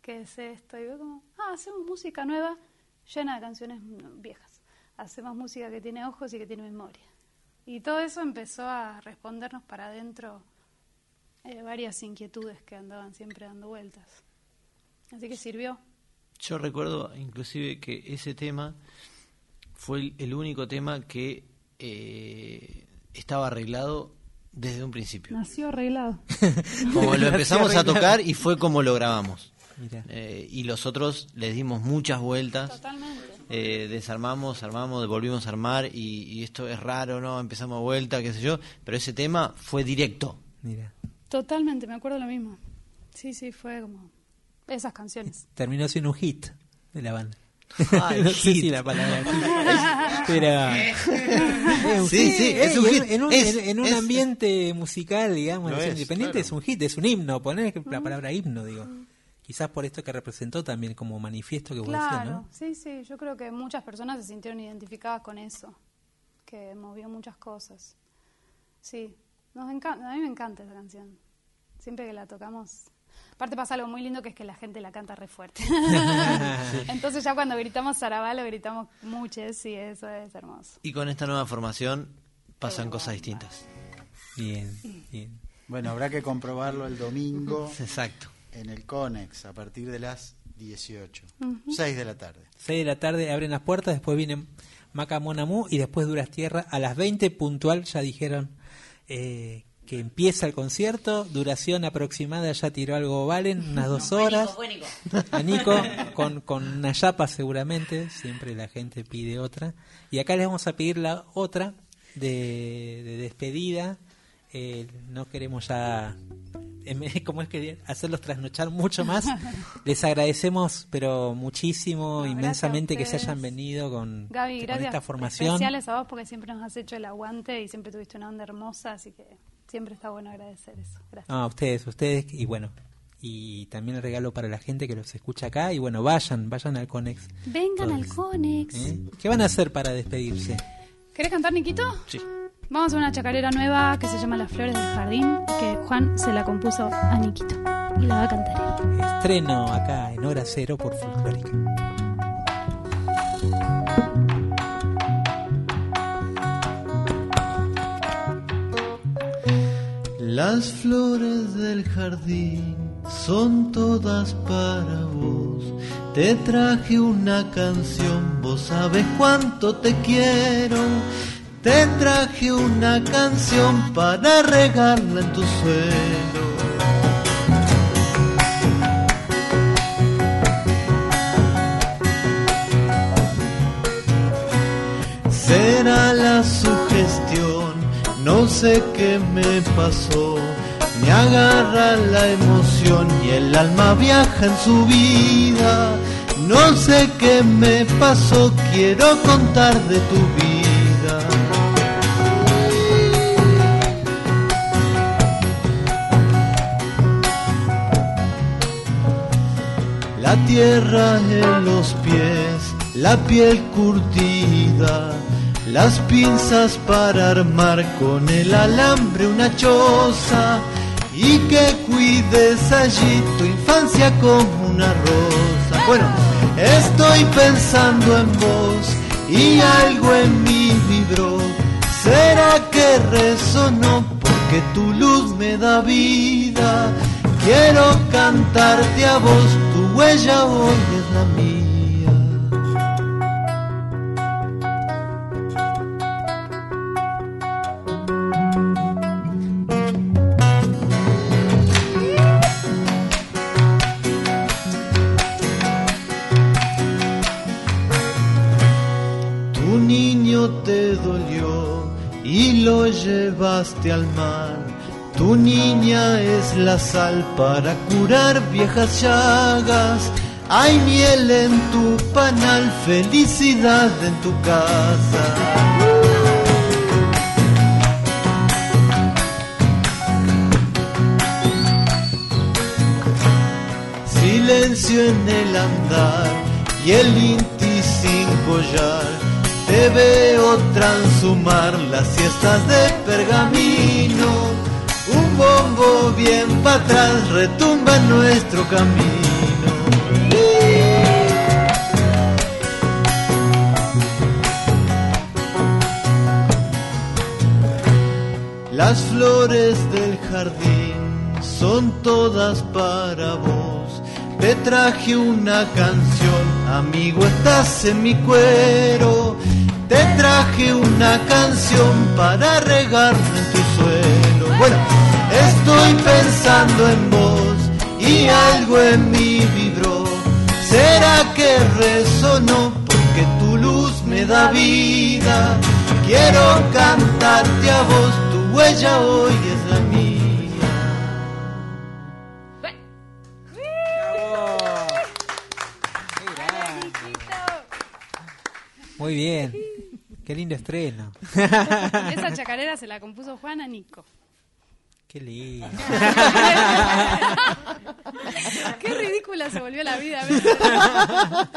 qué es esto. Y veo como, ah, hacemos música nueva llena de canciones viejas. Hacemos música que tiene ojos y que tiene memoria. Y todo eso empezó a respondernos para adentro eh, varias inquietudes que andaban siempre dando vueltas. Así que sirvió. Yo recuerdo inclusive que ese tema fue el, el único tema que eh, estaba arreglado desde un principio. Nació arreglado. Como lo empezamos a tocar y fue como lo grabamos. Mira. Eh, y los otros les dimos muchas vueltas. Totalmente. eh, desarmamos, armamos, volvimos a armar y, y esto es raro, ¿no? Empezamos a vuelta, qué sé yo. Pero ese tema fue directo. mira, Totalmente, me acuerdo lo mismo. Sí, sí, fue como esas canciones. terminó siendo un hit de la banda. Ay, no sé si la palabra hit, pero es un Sí, hit, sí, es un y hit, En, un, es- en- en un es- ambiente musical, digamos, es, independiente, claro. es un hit, es un himno. Poner la palabra himno, digo. Quizás por esto que representó también como manifiesto que vos decías, Claro, ¿no? sí, sí, yo creo que muchas personas se sintieron identificadas con eso, que movió muchas cosas. Sí, nos encanta, a mí me encanta esa canción. Siempre que la tocamos. Aparte pasa algo muy lindo que es que la gente la canta re fuerte. Entonces ya cuando gritamos Sarabá lo gritamos muchos y eso es hermoso. Y con esta nueva formación pasan cosas distintas. Bien, bien. Bueno, habrá que comprobarlo el domingo Exacto. en el Conex a partir de las 18. Ujú. 6 de la tarde. 6 de la tarde abren las puertas, después viene Maca Monamú y después Duras Tierra. A las 20 puntual ya dijeron eh, que empieza el concierto, duración aproximada, ya tiró algo Valen, unas dos horas. Fue Nico, A Nico, con, con una yapa seguramente, siempre la gente pide otra. Y acá les vamos a pedir la otra de, de despedida. Eh, no queremos ya, em, como es que hacerlos trasnochar mucho más. Les agradecemos, pero muchísimo, No, inmensamente que se hayan venido con, Gaby, con gracias esta formación. especiales a vos porque siempre nos has hecho el aguante y siempre tuviste una onda hermosa, así que siempre está bueno agradecer eso. Gracias. No, a ustedes, ustedes, y bueno, y también el regalo para la gente que los escucha acá. Y bueno, vayan, vayan al Conex. Vengan Todos. al Conex. ¿eh? ¿Qué van a hacer para despedirse? ¿Querés cantar, Niquito? Sí. Vamos a hacer una chacarera nueva que se llama Las Flores del Jardín, que Juan se la compuso a Niquito y la va a cantar él. Estreno acá en Hora Cero por Folclórica. Las flores del jardín son todas para vos. Te traje una canción, vos sabes cuánto te quiero. Te traje una canción para regarla en tu suelo. Será la sugestión, no sé qué me pasó. Me agarra la emoción y el alma viaja en su vida. No sé qué me pasó, quiero contar de tu vida. La tierra en los pies, la piel curtida, las pinzas para armar con el alambre una choza y que cuides allí tu infancia como una rosa. Bueno, estoy pensando en vos y algo en mí vibró. ¿Será que resonó porque tu luz me da vida? Quiero cantarte a vos, tu huella hoy es la mía. Llevaste al mar. Tu niña es la sal para curar viejas llagas. Hay miel en tu panal, felicidad en tu casa. Silencio en el andar y el inti sin collar. Te veo transhumar las siestas de pergamino. Un bombo bien para atrás retumba en nuestro camino. Las flores del jardín son todas para vos. Te traje una canción, amigo, estás en mi cuero. Te traje una canción para regar en tu suelo. Bueno, estoy pensando en vos y algo en mí vibró. ¿Será que resonó porque tu luz me da vida? Quiero cantarte a vos, tu huella hoy es la mía. Muy bien. Qué lindo estreno. Esa chacarera se la compuso Juana Nico. Qué lindo. Qué ridícula se volvió la vida.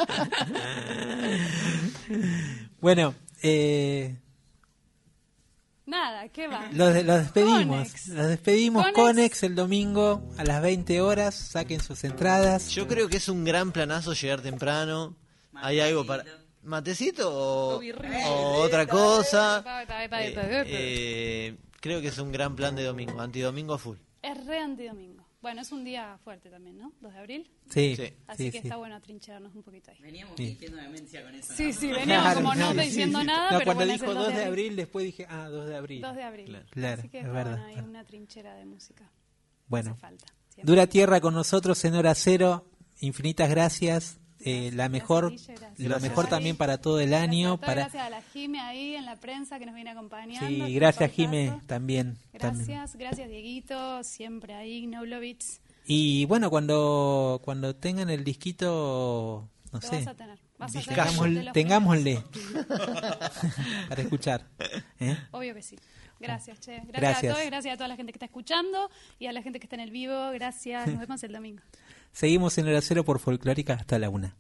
Bueno, eh, Nada, ¿qué va? los, de- los despedimos. Conex. Los despedimos. Conex. Conex el domingo a las 20 horas. Saquen sus entradas. Yo creo que es un gran planazo llegar temprano. Hay algo para. ¿Matecito o, o otra cosa? Eh, eh, creo que es un gran plan de domingo. Antidomingo full. Es re antidomingo. Bueno, es un día fuerte también, ¿no? 2 de abril. Sí, Así sí, que sí. está bueno atrincherarnos un poquito ahí. Veníamos Sí. vistiendo demencia con eso. Sí, sí, ¿no? veníamos Claro, como no sí, diciendo sí. nada, No, pero cuando bueno, dijo el 2 de abril, después dije, ah, 2 de abril. 2 de abril. Claro, Así que es está verdad. bueno, hay una trinchera de música. Bueno, Hace falta. Dura Tierra con nosotros en hora cero. Infinitas gracias. Eh, la mejor, gracias. lo Gracias, mejor también para todo el año. Gracias, Para gracias a la Jime ahí en la prensa que nos viene acompañando. sí, gracias. Jime también. también. Gracias, gracias Dieguito, siempre ahí, Noblovitz. Y bueno, cuando cuando tengan el disquito, no Lo sé, vas a tener. Vas a los tengámosle para escuchar. ¿eh? Obvio que sí. Gracias, che. Gracias, Gracias. a todos, gracias a toda la gente que está escuchando y a la gente que está en el vivo. Gracias. Nos vemos el domingo. Seguimos en hora cero por Folclórica hasta la una.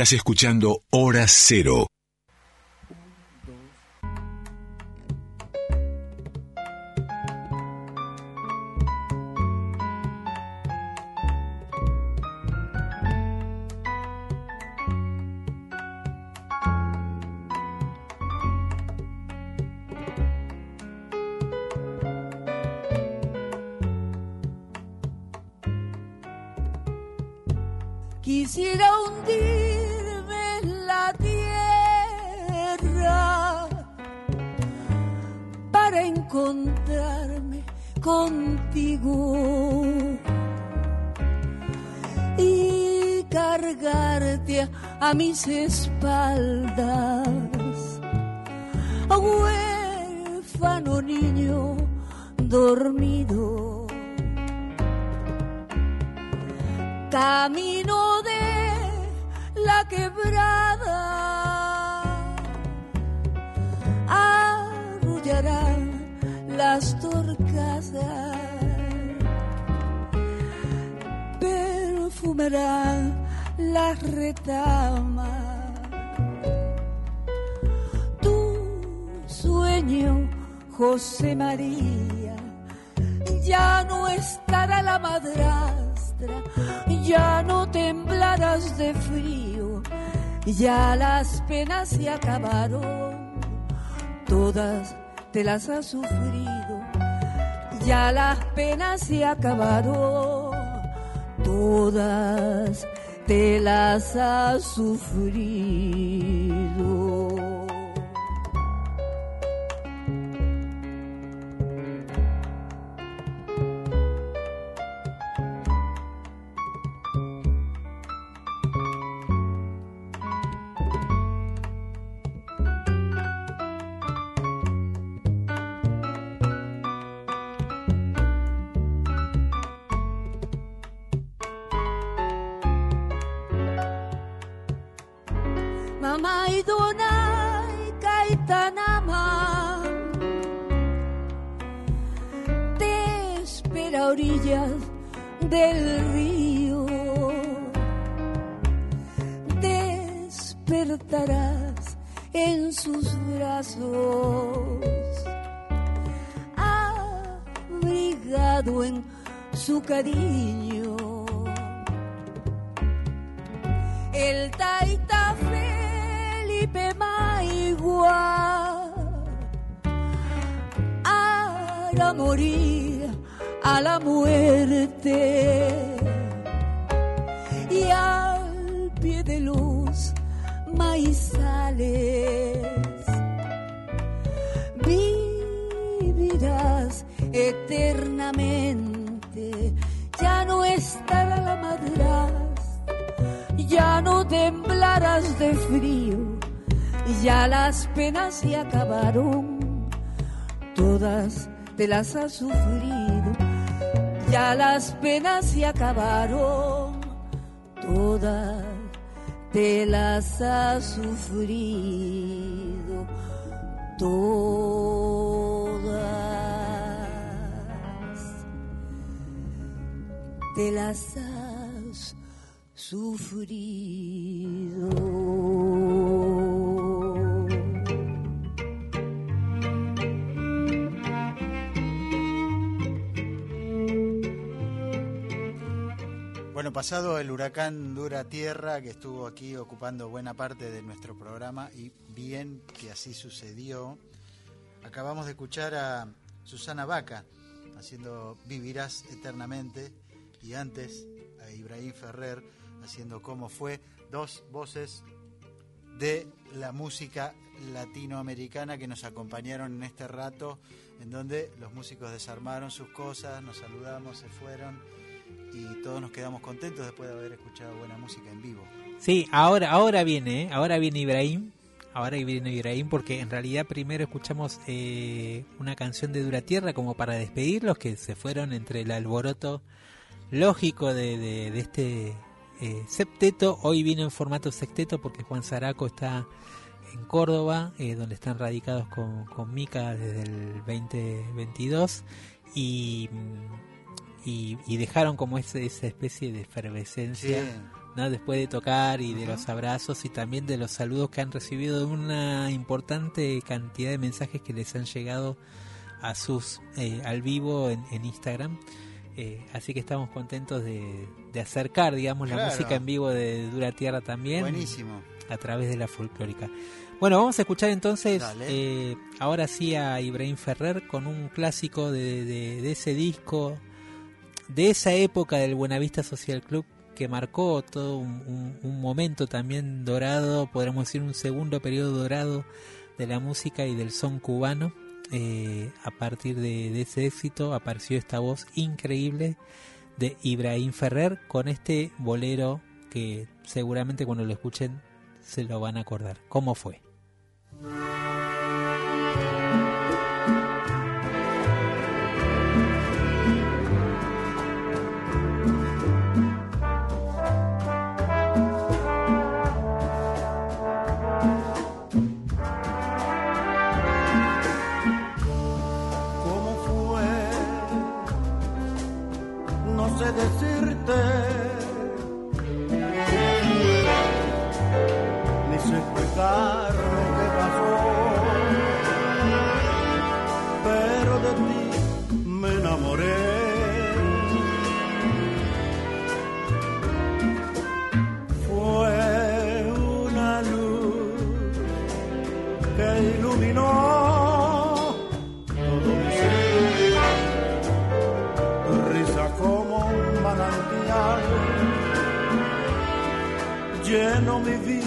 Estás escuchando Hora Cero. A mis las has sufrido, ya las penas se acabaron, todas te las has sufrido. Mamá y dona y Caitanama te espera orillas del río. Despertarás en sus brazos, abrigado en su cariño. El taita Maigua hará morir a la muerte. Y al pie de los maizales vivirás eternamente. Ya no estará la madrastra ya no temblarás de frío, ya las penas se acabaron, todas te las has sufrido, ya las penas se acabaron, todas te las has sufrido, todas te las has sufrido. Pasado el huracán Dura Tierra, que estuvo aquí ocupando buena parte de nuestro programa, y bien que así sucedió, acabamos de escuchar a Susana Vaca haciendo Vivirás Eternamente, y antes a Ibrahim Ferrer haciendo Cómo fue, dos voces de la música latinoamericana que nos acompañaron en este rato, en donde los músicos desarmaron sus cosas, nos saludamos, se fueron y todos nos quedamos contentos después de haber escuchado buena música en vivo. Sí, ahora, ahora viene, ¿eh? ahora viene Ibrahim. Ahora viene Ibrahim porque en realidad primero escuchamos eh, una canción de Dura Tierra como para despedirlos que se fueron entre el alboroto lógico de, de- este eh, septeto. Hoy vino en formato sexteto porque Juan Zaraco está en Córdoba, eh, donde están radicados con, con Mica desde el 2022 y, mm, y, y dejaron como ese, esa especie de efervescencia. Sí. ¿no? después de tocar y de los abrazos y también de los saludos que han recibido de una importante cantidad de mensajes que les han llegado a sus eh, al vivo en, en Instagram Eh, así que estamos contentos de, de acercar digamos la música en vivo de Dura Tierra también Buenísimo. a través de la folclórica bueno vamos a escuchar entonces eh, ahora sí a Ibrahim Ferrer con un clásico de, de- de ese disco de esa época del Buenavista Social Club que marcó todo un, momento también dorado, podríamos decir un segundo periodo dorado de la música y del son cubano. Eh, a partir de, de ese éxito apareció esta voz increíble de Ibrahim Ferrer con este bolero que seguramente cuando lo escuchen se lo van a acordar. ¿Cómo fue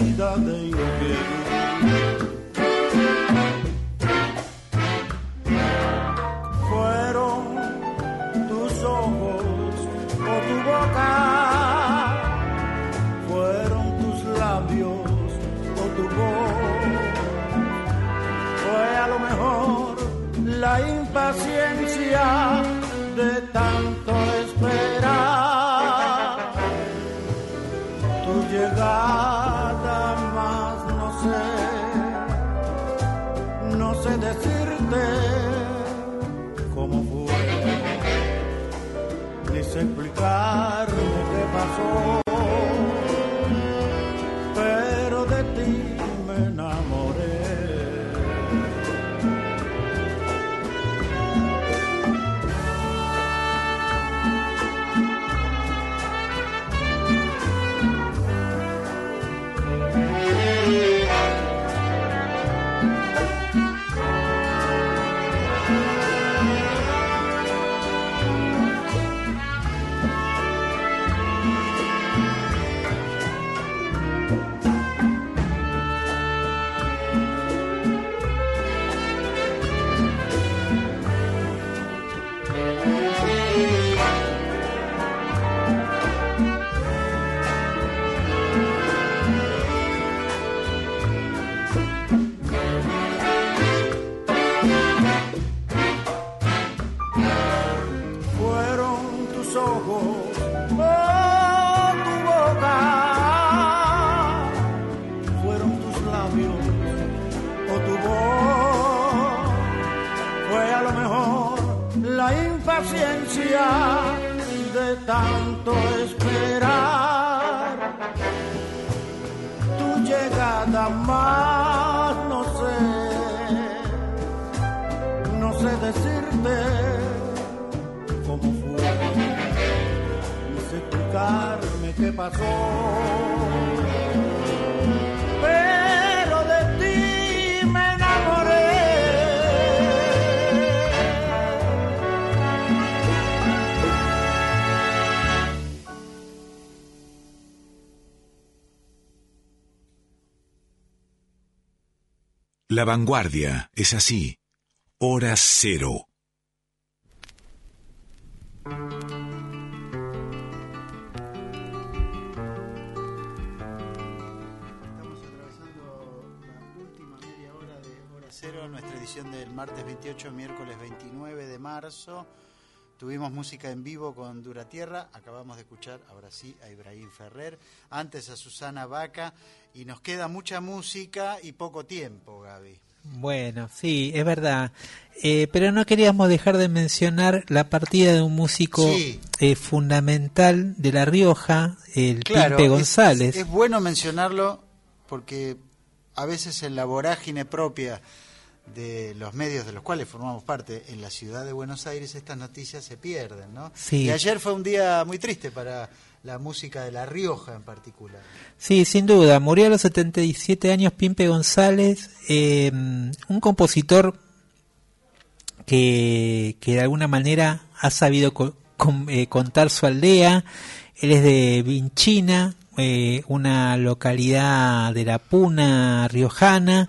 lleno mi qué pasó, llegada más no sé, no sé decirte cómo fue, ni sé explicarme qué pasó. La vanguardia es así. Hora cero. Estamos atravesando la última media hora de Hora Cero, nuestra edición del martes 28, miércoles 29 de marzo. Tuvimos música en vivo con Dura Tierra, acabamos de escuchar ahora sí a Ibrahim Ferrer, antes a Susana Vaca, y nos queda mucha música y poco tiempo, Gaby. Bueno, sí, es verdad. Eh, pero no queríamos dejar de mencionar la partida de un músico Sí. eh, fundamental de La Rioja, el Claro, Pimpe es- González. Es, bueno mencionarlo porque a veces en la vorágine propia de los medios de los cuales formamos parte en la ciudad de Buenos Aires estas noticias se pierden, ¿no? Sí. Y ayer fue un día muy triste para la música de La Rioja en particular. Sí, sin duda. Murió a los 77 años Pimpe González, eh, un compositor que, que de alguna manera ha sabido co- con- eh, contar su aldea. Él es de Vinchina, eh, una localidad de la Puna riojana,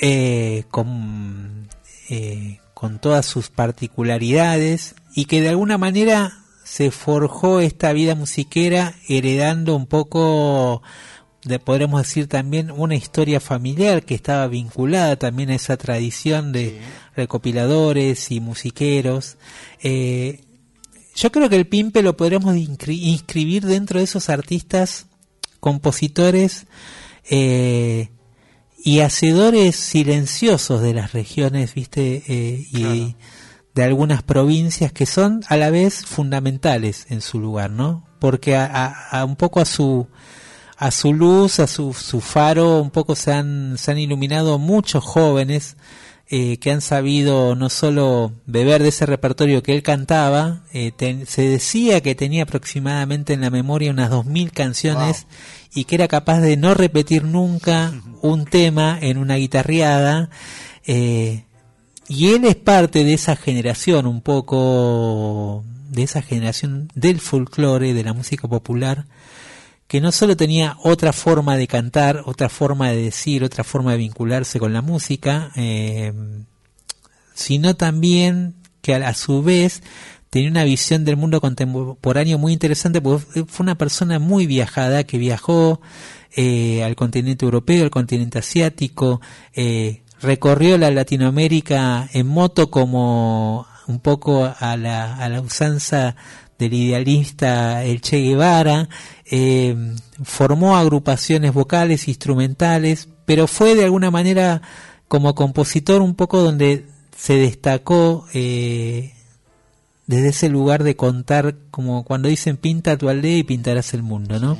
eh, con, eh, con todas sus particularidades y que de alguna manera se forjó esta vida musiquera heredando un poco de, podremos decir también una historia familiar que estaba vinculada también a esa tradición de recopiladores y musiqueros. Eh, yo creo que el Pimpe lo podremos inscri- inscribir dentro de esos artistas, compositores eh, y hacedores silenciosos de las regiones, viste, Eh, y de algunas provincias que son a la vez fundamentales en su lugar, ¿no? Porque a, a- a un poco a su a su luz, a su, su faro, un poco se han, se han iluminado muchos jóvenes eh, que han sabido no solo beber de ese repertorio que él cantaba, eh, ten- se decía que tenía aproximadamente en la memoria unas 2.000 canciones y que era capaz de no repetir nunca un tema en una guitarreada. eh, y él es parte de esa generación, un poco de esa generación del folclore, de la música popular, que no solo tenía otra forma de cantar, otra forma de decir, otra forma de vincularse con la música, eh, sino también que a, su vez tenía una visión del mundo contemporáneo muy interesante, porque fue una persona muy viajada, que viajó eh, al continente europeo, al continente asiático, eh, recorrió la Latinoamérica en moto como un poco a la, a la usanza del idealista el Che Guevara, eh, formó agrupaciones vocales, instrumentales, pero fue de alguna manera como compositor un poco donde se destacó eh, desde ese lugar de contar, como cuando dicen pinta tu aldea y pintarás el mundo, ¿no?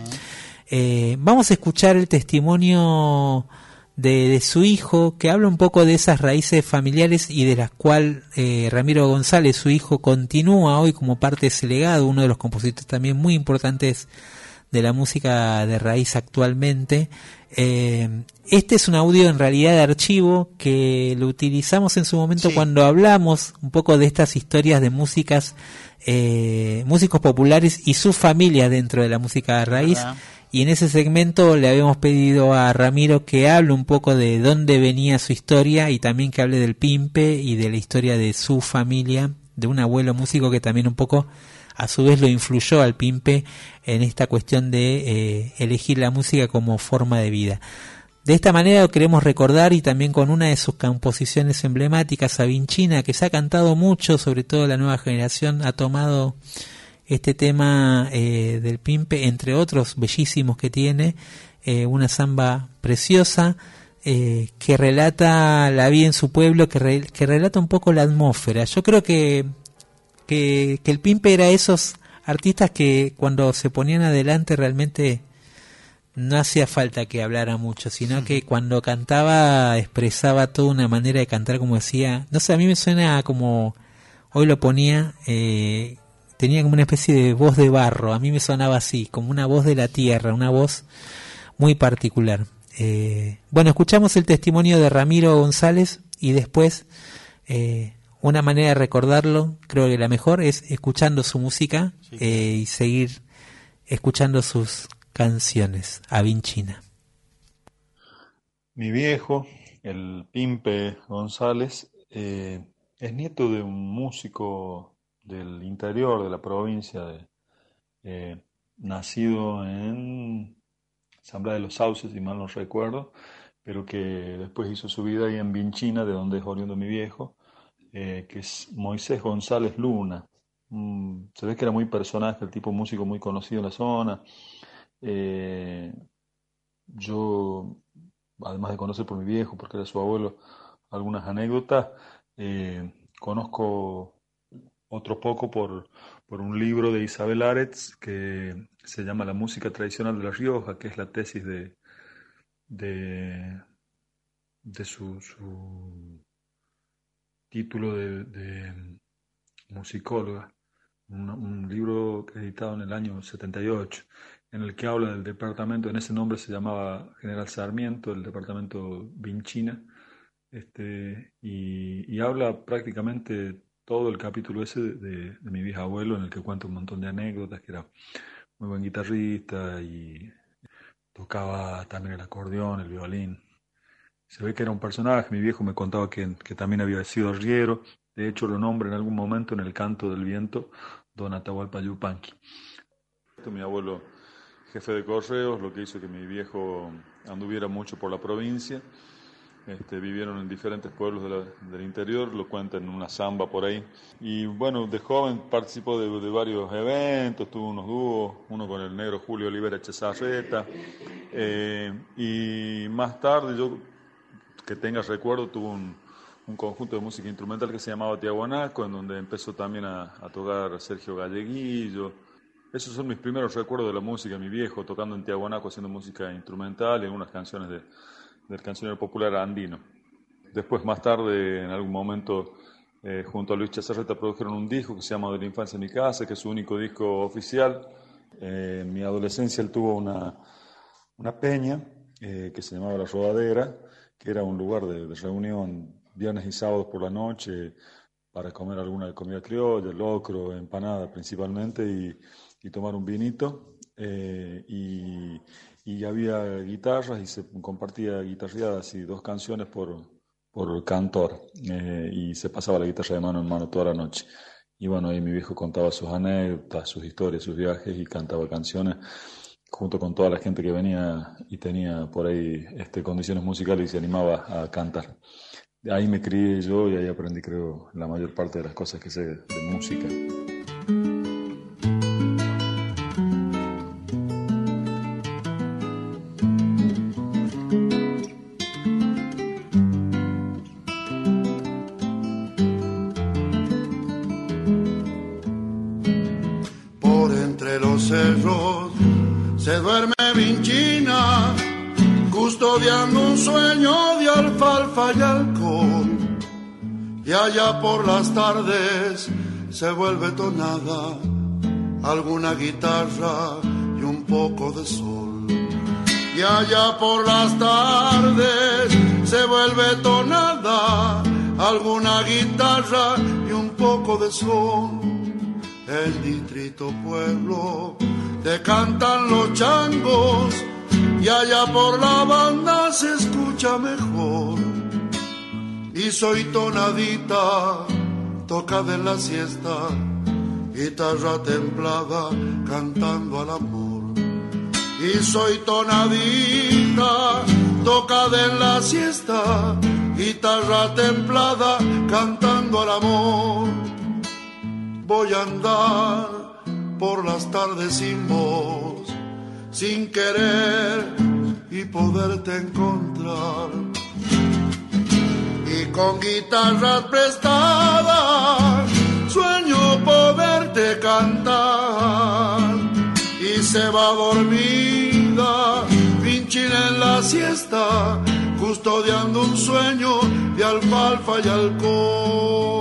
Eh, vamos a escuchar el testimonio de, de su hijo, que habla un poco de esas raíces familiares y de las cuales eh, Ramiro González, su hijo, continúa hoy como parte de ese legado, uno de los compositores también muy importantes de la música de raíz actualmente. Eh, este es un audio en realidad de archivo que lo utilizamos en su momento cuando hablamos un poco de estas historias de músicas, eh, músicos populares y sus familias dentro de la música de raíz. ¿Verdad? Y en ese segmento le habíamos pedido a Ramiro que hable un poco de dónde venía su historia y también que hable del Pimpe y de la historia de su familia, de un abuelo músico que también un poco a su vez lo influyó al Pimpe en esta cuestión de eh, elegir la música como forma de vida. De esta manera lo queremos recordar y también con una de sus composiciones emblemáticas, Avinchina, que se ha cantado mucho, sobre todo la nueva generación ha tomado este tema eh, del Pimpe, entre otros bellísimos que tiene, eh, una samba preciosa eh, que relata la vida en su pueblo, que, re- que relata un poco la atmósfera. Yo creo que, que, que el Pimpe era esos artistas que cuando se ponían adelante realmente no hacía falta que hablara mucho, sino que cuando cantaba expresaba toda una manera de cantar, como decía, no sé, a mí me suena como, hoy lo ponía, eh, tenía como una especie de voz de barro, a mí me sonaba así, como una voz de la tierra, una voz muy particular. Eh, bueno, escuchamos el testimonio de Ramiro González y después eh, una manera de recordarlo, creo que la mejor es escuchando su música eh, y seguir escuchando sus canciones. Avinchina. Mi viejo, el Pimpe González, es nieto de un músico del interior de la provincia, eh, nacido en Asamblea de los Sauces, si mal no recuerdo, pero que después hizo su vida ahí en Vinchina, de donde es oriundo mi viejo, eh, que es Moisés González Luna. Mm, se ve que era muy personaje, el tipo músico muy conocido en la zona. Eh, yo, además de conocer por mi viejo, porque era su abuelo, algunas anécdotas, conozco otro poco por, por un libro de Isabel Aretz que se llama La música tradicional de La Rioja, que es la tesis de, de, su, título de, de musicóloga, un, un libro editado en el año 78, en el que habla del departamento, en ese nombre se llamaba General Sarmiento, el departamento Vinchina, este, y, y habla prácticamente todo el capítulo ese de, mi bisabuelo, en el que cuenta un montón de anécdotas, que era muy buen guitarrista y tocaba también el acordeón, el violín. Se ve que era un personaje, mi viejo me contaba que, que también había sido arriero, de hecho lo nombra en algún momento en el canto del viento, Don Atahualpa Yupanqui. Mi abuelo, jefe de correos, lo que hizo que mi viejo anduviera mucho por la provincia. Este, vivieron en diferentes pueblos de la- del interior, lo cuenta en una samba por ahí. Y bueno, de joven participó de, de varios eventos, tuvo unos dúos, uno con el negro Julio Olivera Chezarreta. eh, y más tarde, yo que tenga recuerdo, tuvo un, un conjunto de música instrumental que se llamaba Tiahuanaco, en donde empezó también a, a tocar Sergio Galleguillo. esos son mis primeros recuerdos de la música, mi viejo tocando en Tiahuanaco, haciendo música instrumental y algunas canciones de, del cancionero popular andino. Después, más tarde, en algún momento, eh, junto a Luis Chazarreta produjeron un disco que se llama De la infancia en mi casa, que es su único disco oficial. Eh, en mi adolescencia él tuvo una, una peña eh, que se llamaba La Rodadera, que era un lugar de, de reunión viernes y sábados por la noche para comer alguna comida criolla, locro, empanada principalmente, y, y tomar un vinito. eh, y, y había guitarras y se compartía guitarreadas y dos canciones por, por cantor. eh, y se pasaba la guitarra de mano en mano toda la noche. Y bueno, ahí mi viejo contaba sus anécdotas, sus historias, sus viajes y cantaba canciones junto con toda la gente que venía y tenía por ahí este, condiciones musicales y se animaba a cantar. Ahí me crié yo y ahí aprendí, creo, la mayor parte de las cosas que sé de música. Allá por las tardes se vuelve tonada alguna guitarra y un poco de sol. Y allá por las tardes se vuelve tonada alguna guitarra y un poco de sol. El distrito pueblo te cantan los changos y allá por la banda se escucha mejor. Y soy tonadita, toca de la siesta, guitarra templada cantando al amor. Y soy tonadita, toca de la siesta, guitarra templada cantando al amor. Voy a andar por las tardes sin voz, sin querer y poderte encontrar. Con guitarras prestadas, sueño poderte cantar. Y se va dormida, pinchina en la siesta, custodiando un sueño de alfalfa y alcohol.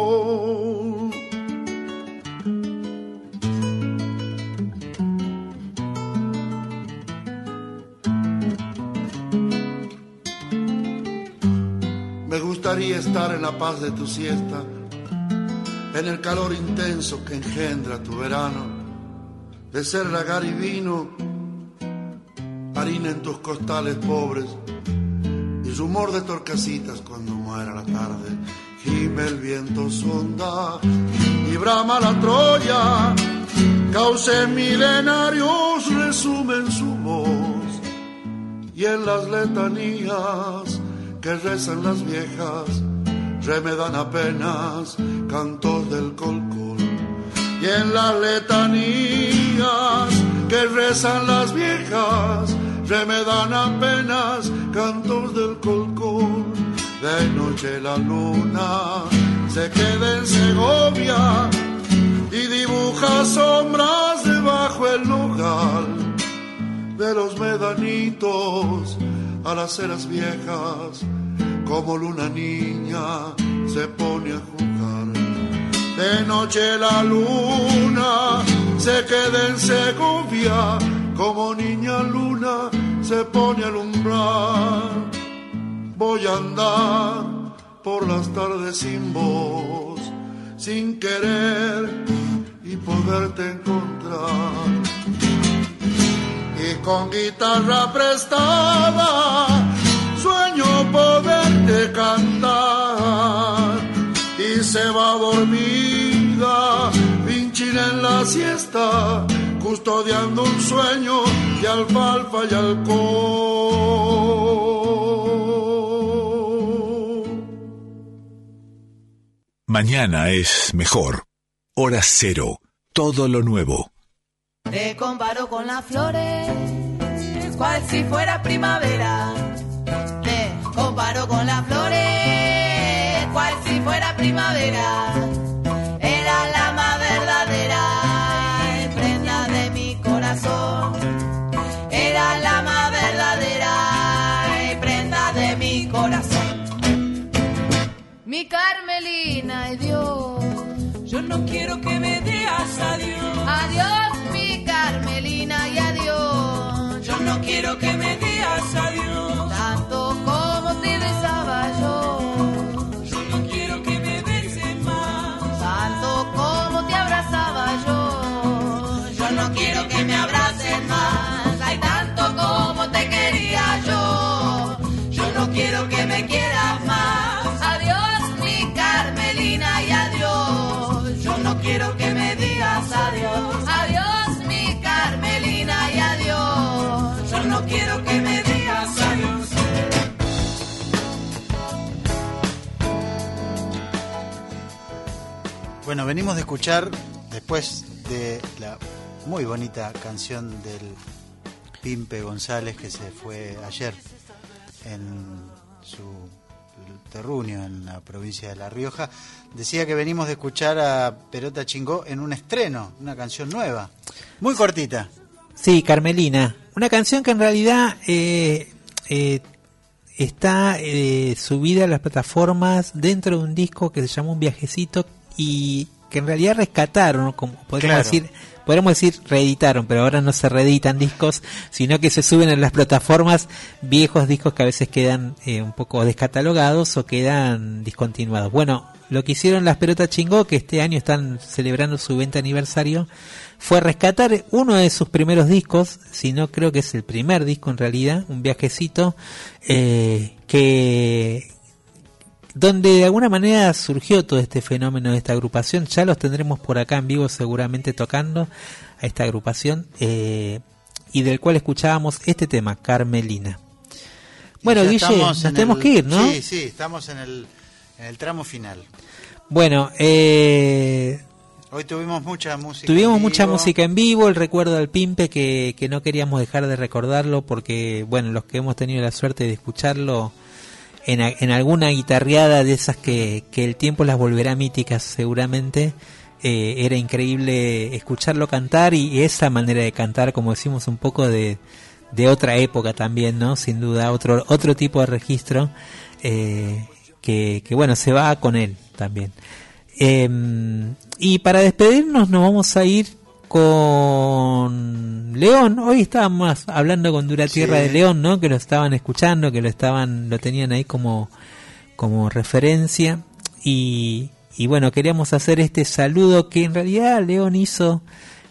Estar en la paz de tu siesta, en el calor intenso que engendra tu verano, de ser lagar y vino, harina en tus costales pobres y rumor de torcasitas cuando muera la tarde. Gime el viento sonda y brama la Troya, cauce milenarios resumen su voz y en las letanías que rezan las viejas, remedan apenas cantos del colcol. Y en las letanías que rezan las viejas, remedan apenas cantos del colcol. De noche la luna se queda en Segovia y dibuja sombras debajo el nogal de los medanitos a las eras viejas, como luna niña se pone a jugar. De noche la luna se queda en Segovia, como niña luna se pone a alumbrar. Voy a andar por las tardes sin voz, sin querer y poderte encontrar y con guitarra prestada sueño poderte cantar y se va dormida pinchina en la siesta custodiando un sueño de alfalfa y alcohol Mañana es mejor. Hora cero. Todo lo nuevo. Te comparo con las flores, cual si fuera primavera. Te comparo con las flores, cual si fuera primavera. Era la más verdadera, prenda de mi corazón. Era la más verdadera, prenda de mi corazón. Mi Carmelina, ay Dios. Yo no quiero que me digas adiós. Adiós y adiós. Yo no quiero que me digas adiós. Tanto como te besaba yo. Yo no quiero que me beses más. Tanto como te abrazaba yo. Yo no quiero que me abraces más. Ay, tanto como te quería yo. Yo no quiero que me quieras Bueno, venimos de escuchar, después de la muy bonita canción del Pimpe González que se fue ayer en su terruño en la provincia de La Rioja, decía que venimos de escuchar a Perota Chingó en un estreno, una canción nueva, muy cortita. Sí, Carmelina. Una canción que en realidad eh, eh, está eh, subida a las plataformas dentro de un disco que se llama Un Viajecito y que en realidad rescataron, como podríamos Claro. decir, podríamos decir reeditaron, pero ahora no se reeditan discos, sino que se suben en las plataformas viejos discos que a veces quedan eh, un poco descatalogados o quedan discontinuados. Bueno, lo que hicieron las pelotas chingó, que este año están celebrando su 20 aniversario, fue rescatar uno de sus primeros discos, si no creo que es el primer disco en realidad, un viajecito, eh, que donde de alguna manera surgió todo este fenómeno de esta agrupación. Ya los tendremos por acá en vivo seguramente tocando a esta agrupación eh, y del cual escuchábamos este tema, Carmelina. Bueno, Guille, nos en tenemos el- que ir, ¿no? Sí, sí, estamos en el, en el tramo final. Bueno, eh, Hoy tuvimos mucha música. Tuvimos en mucha vivo. música en vivo, el recuerdo del Pimpe que, que no queríamos dejar de recordarlo porque, bueno, los que hemos tenido la suerte de escucharlo en, en alguna guitarreada de esas que, que el tiempo las volverá míticas seguramente, eh, era increíble escucharlo cantar y esa manera de cantar, como decimos, un poco de, de otra época también, ¿no? Sin duda, otro, otro tipo de registro eh, que, que, bueno, se va con él también. Eh, y para despedirnos nos vamos a ir con León. Hoy estábamos hablando con Dura Tierra Sí. de León, ¿no? Que lo estaban escuchando, que lo estaban, lo tenían ahí como, como referencia. Y, y bueno, queríamos hacer este saludo que en realidad León hizo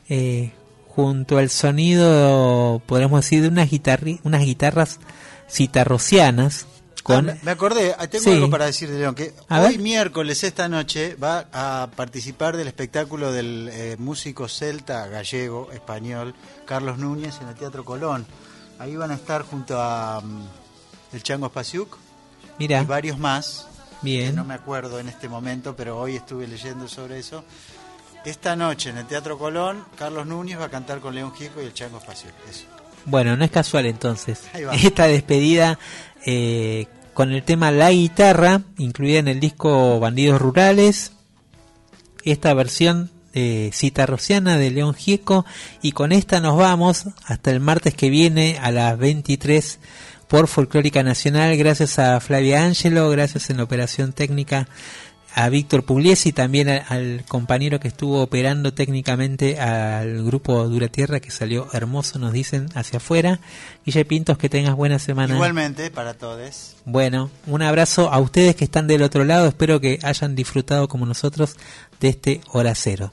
eh, junto al sonido, podríamos decir, de unas, guitarri- unas guitarras citarrocianas. Con, Ah, me- acordé, tengo Sí. algo para decir de León, que A hoy ver. miércoles, esta noche, va a participar del espectáculo del eh, músico celta, gallego, español, Carlos Núñez, en el Teatro Colón. Ahí van a estar junto a mm, el Chango Spasiuk Mira. y varios más. Bien. que no me acuerdo en este momento, pero hoy estuve leyendo sobre eso. Esta noche en el Teatro Colón, Carlos Núñez va a cantar con León Gieco y el Chango Spasiuk. Eso. Bueno, no es casual entonces. Esta despedida eh, con el tema La Guitarra, incluida en el disco Bandidos Rurales. Esta versión eh, citarrociana de León Gieco. Y con esta nos vamos hasta el martes que viene a las 23 por Folclórica Nacional. Gracias a Flavia Ángelo, gracias en la operación técnica a Víctor Pugliesi, también a- al compañero que estuvo operando técnicamente al grupo Dura Tierra, que salió hermoso, nos dicen, hacia afuera. Guille Pintos, que tengas buena semana. Igualmente, para todos. Bueno, un abrazo a ustedes que están del otro lado. Espero que hayan disfrutado como nosotros de este hora cero.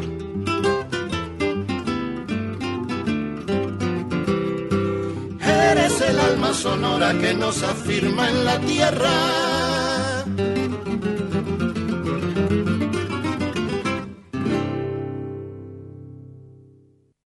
El alma sonora que nos afirma en la tierra.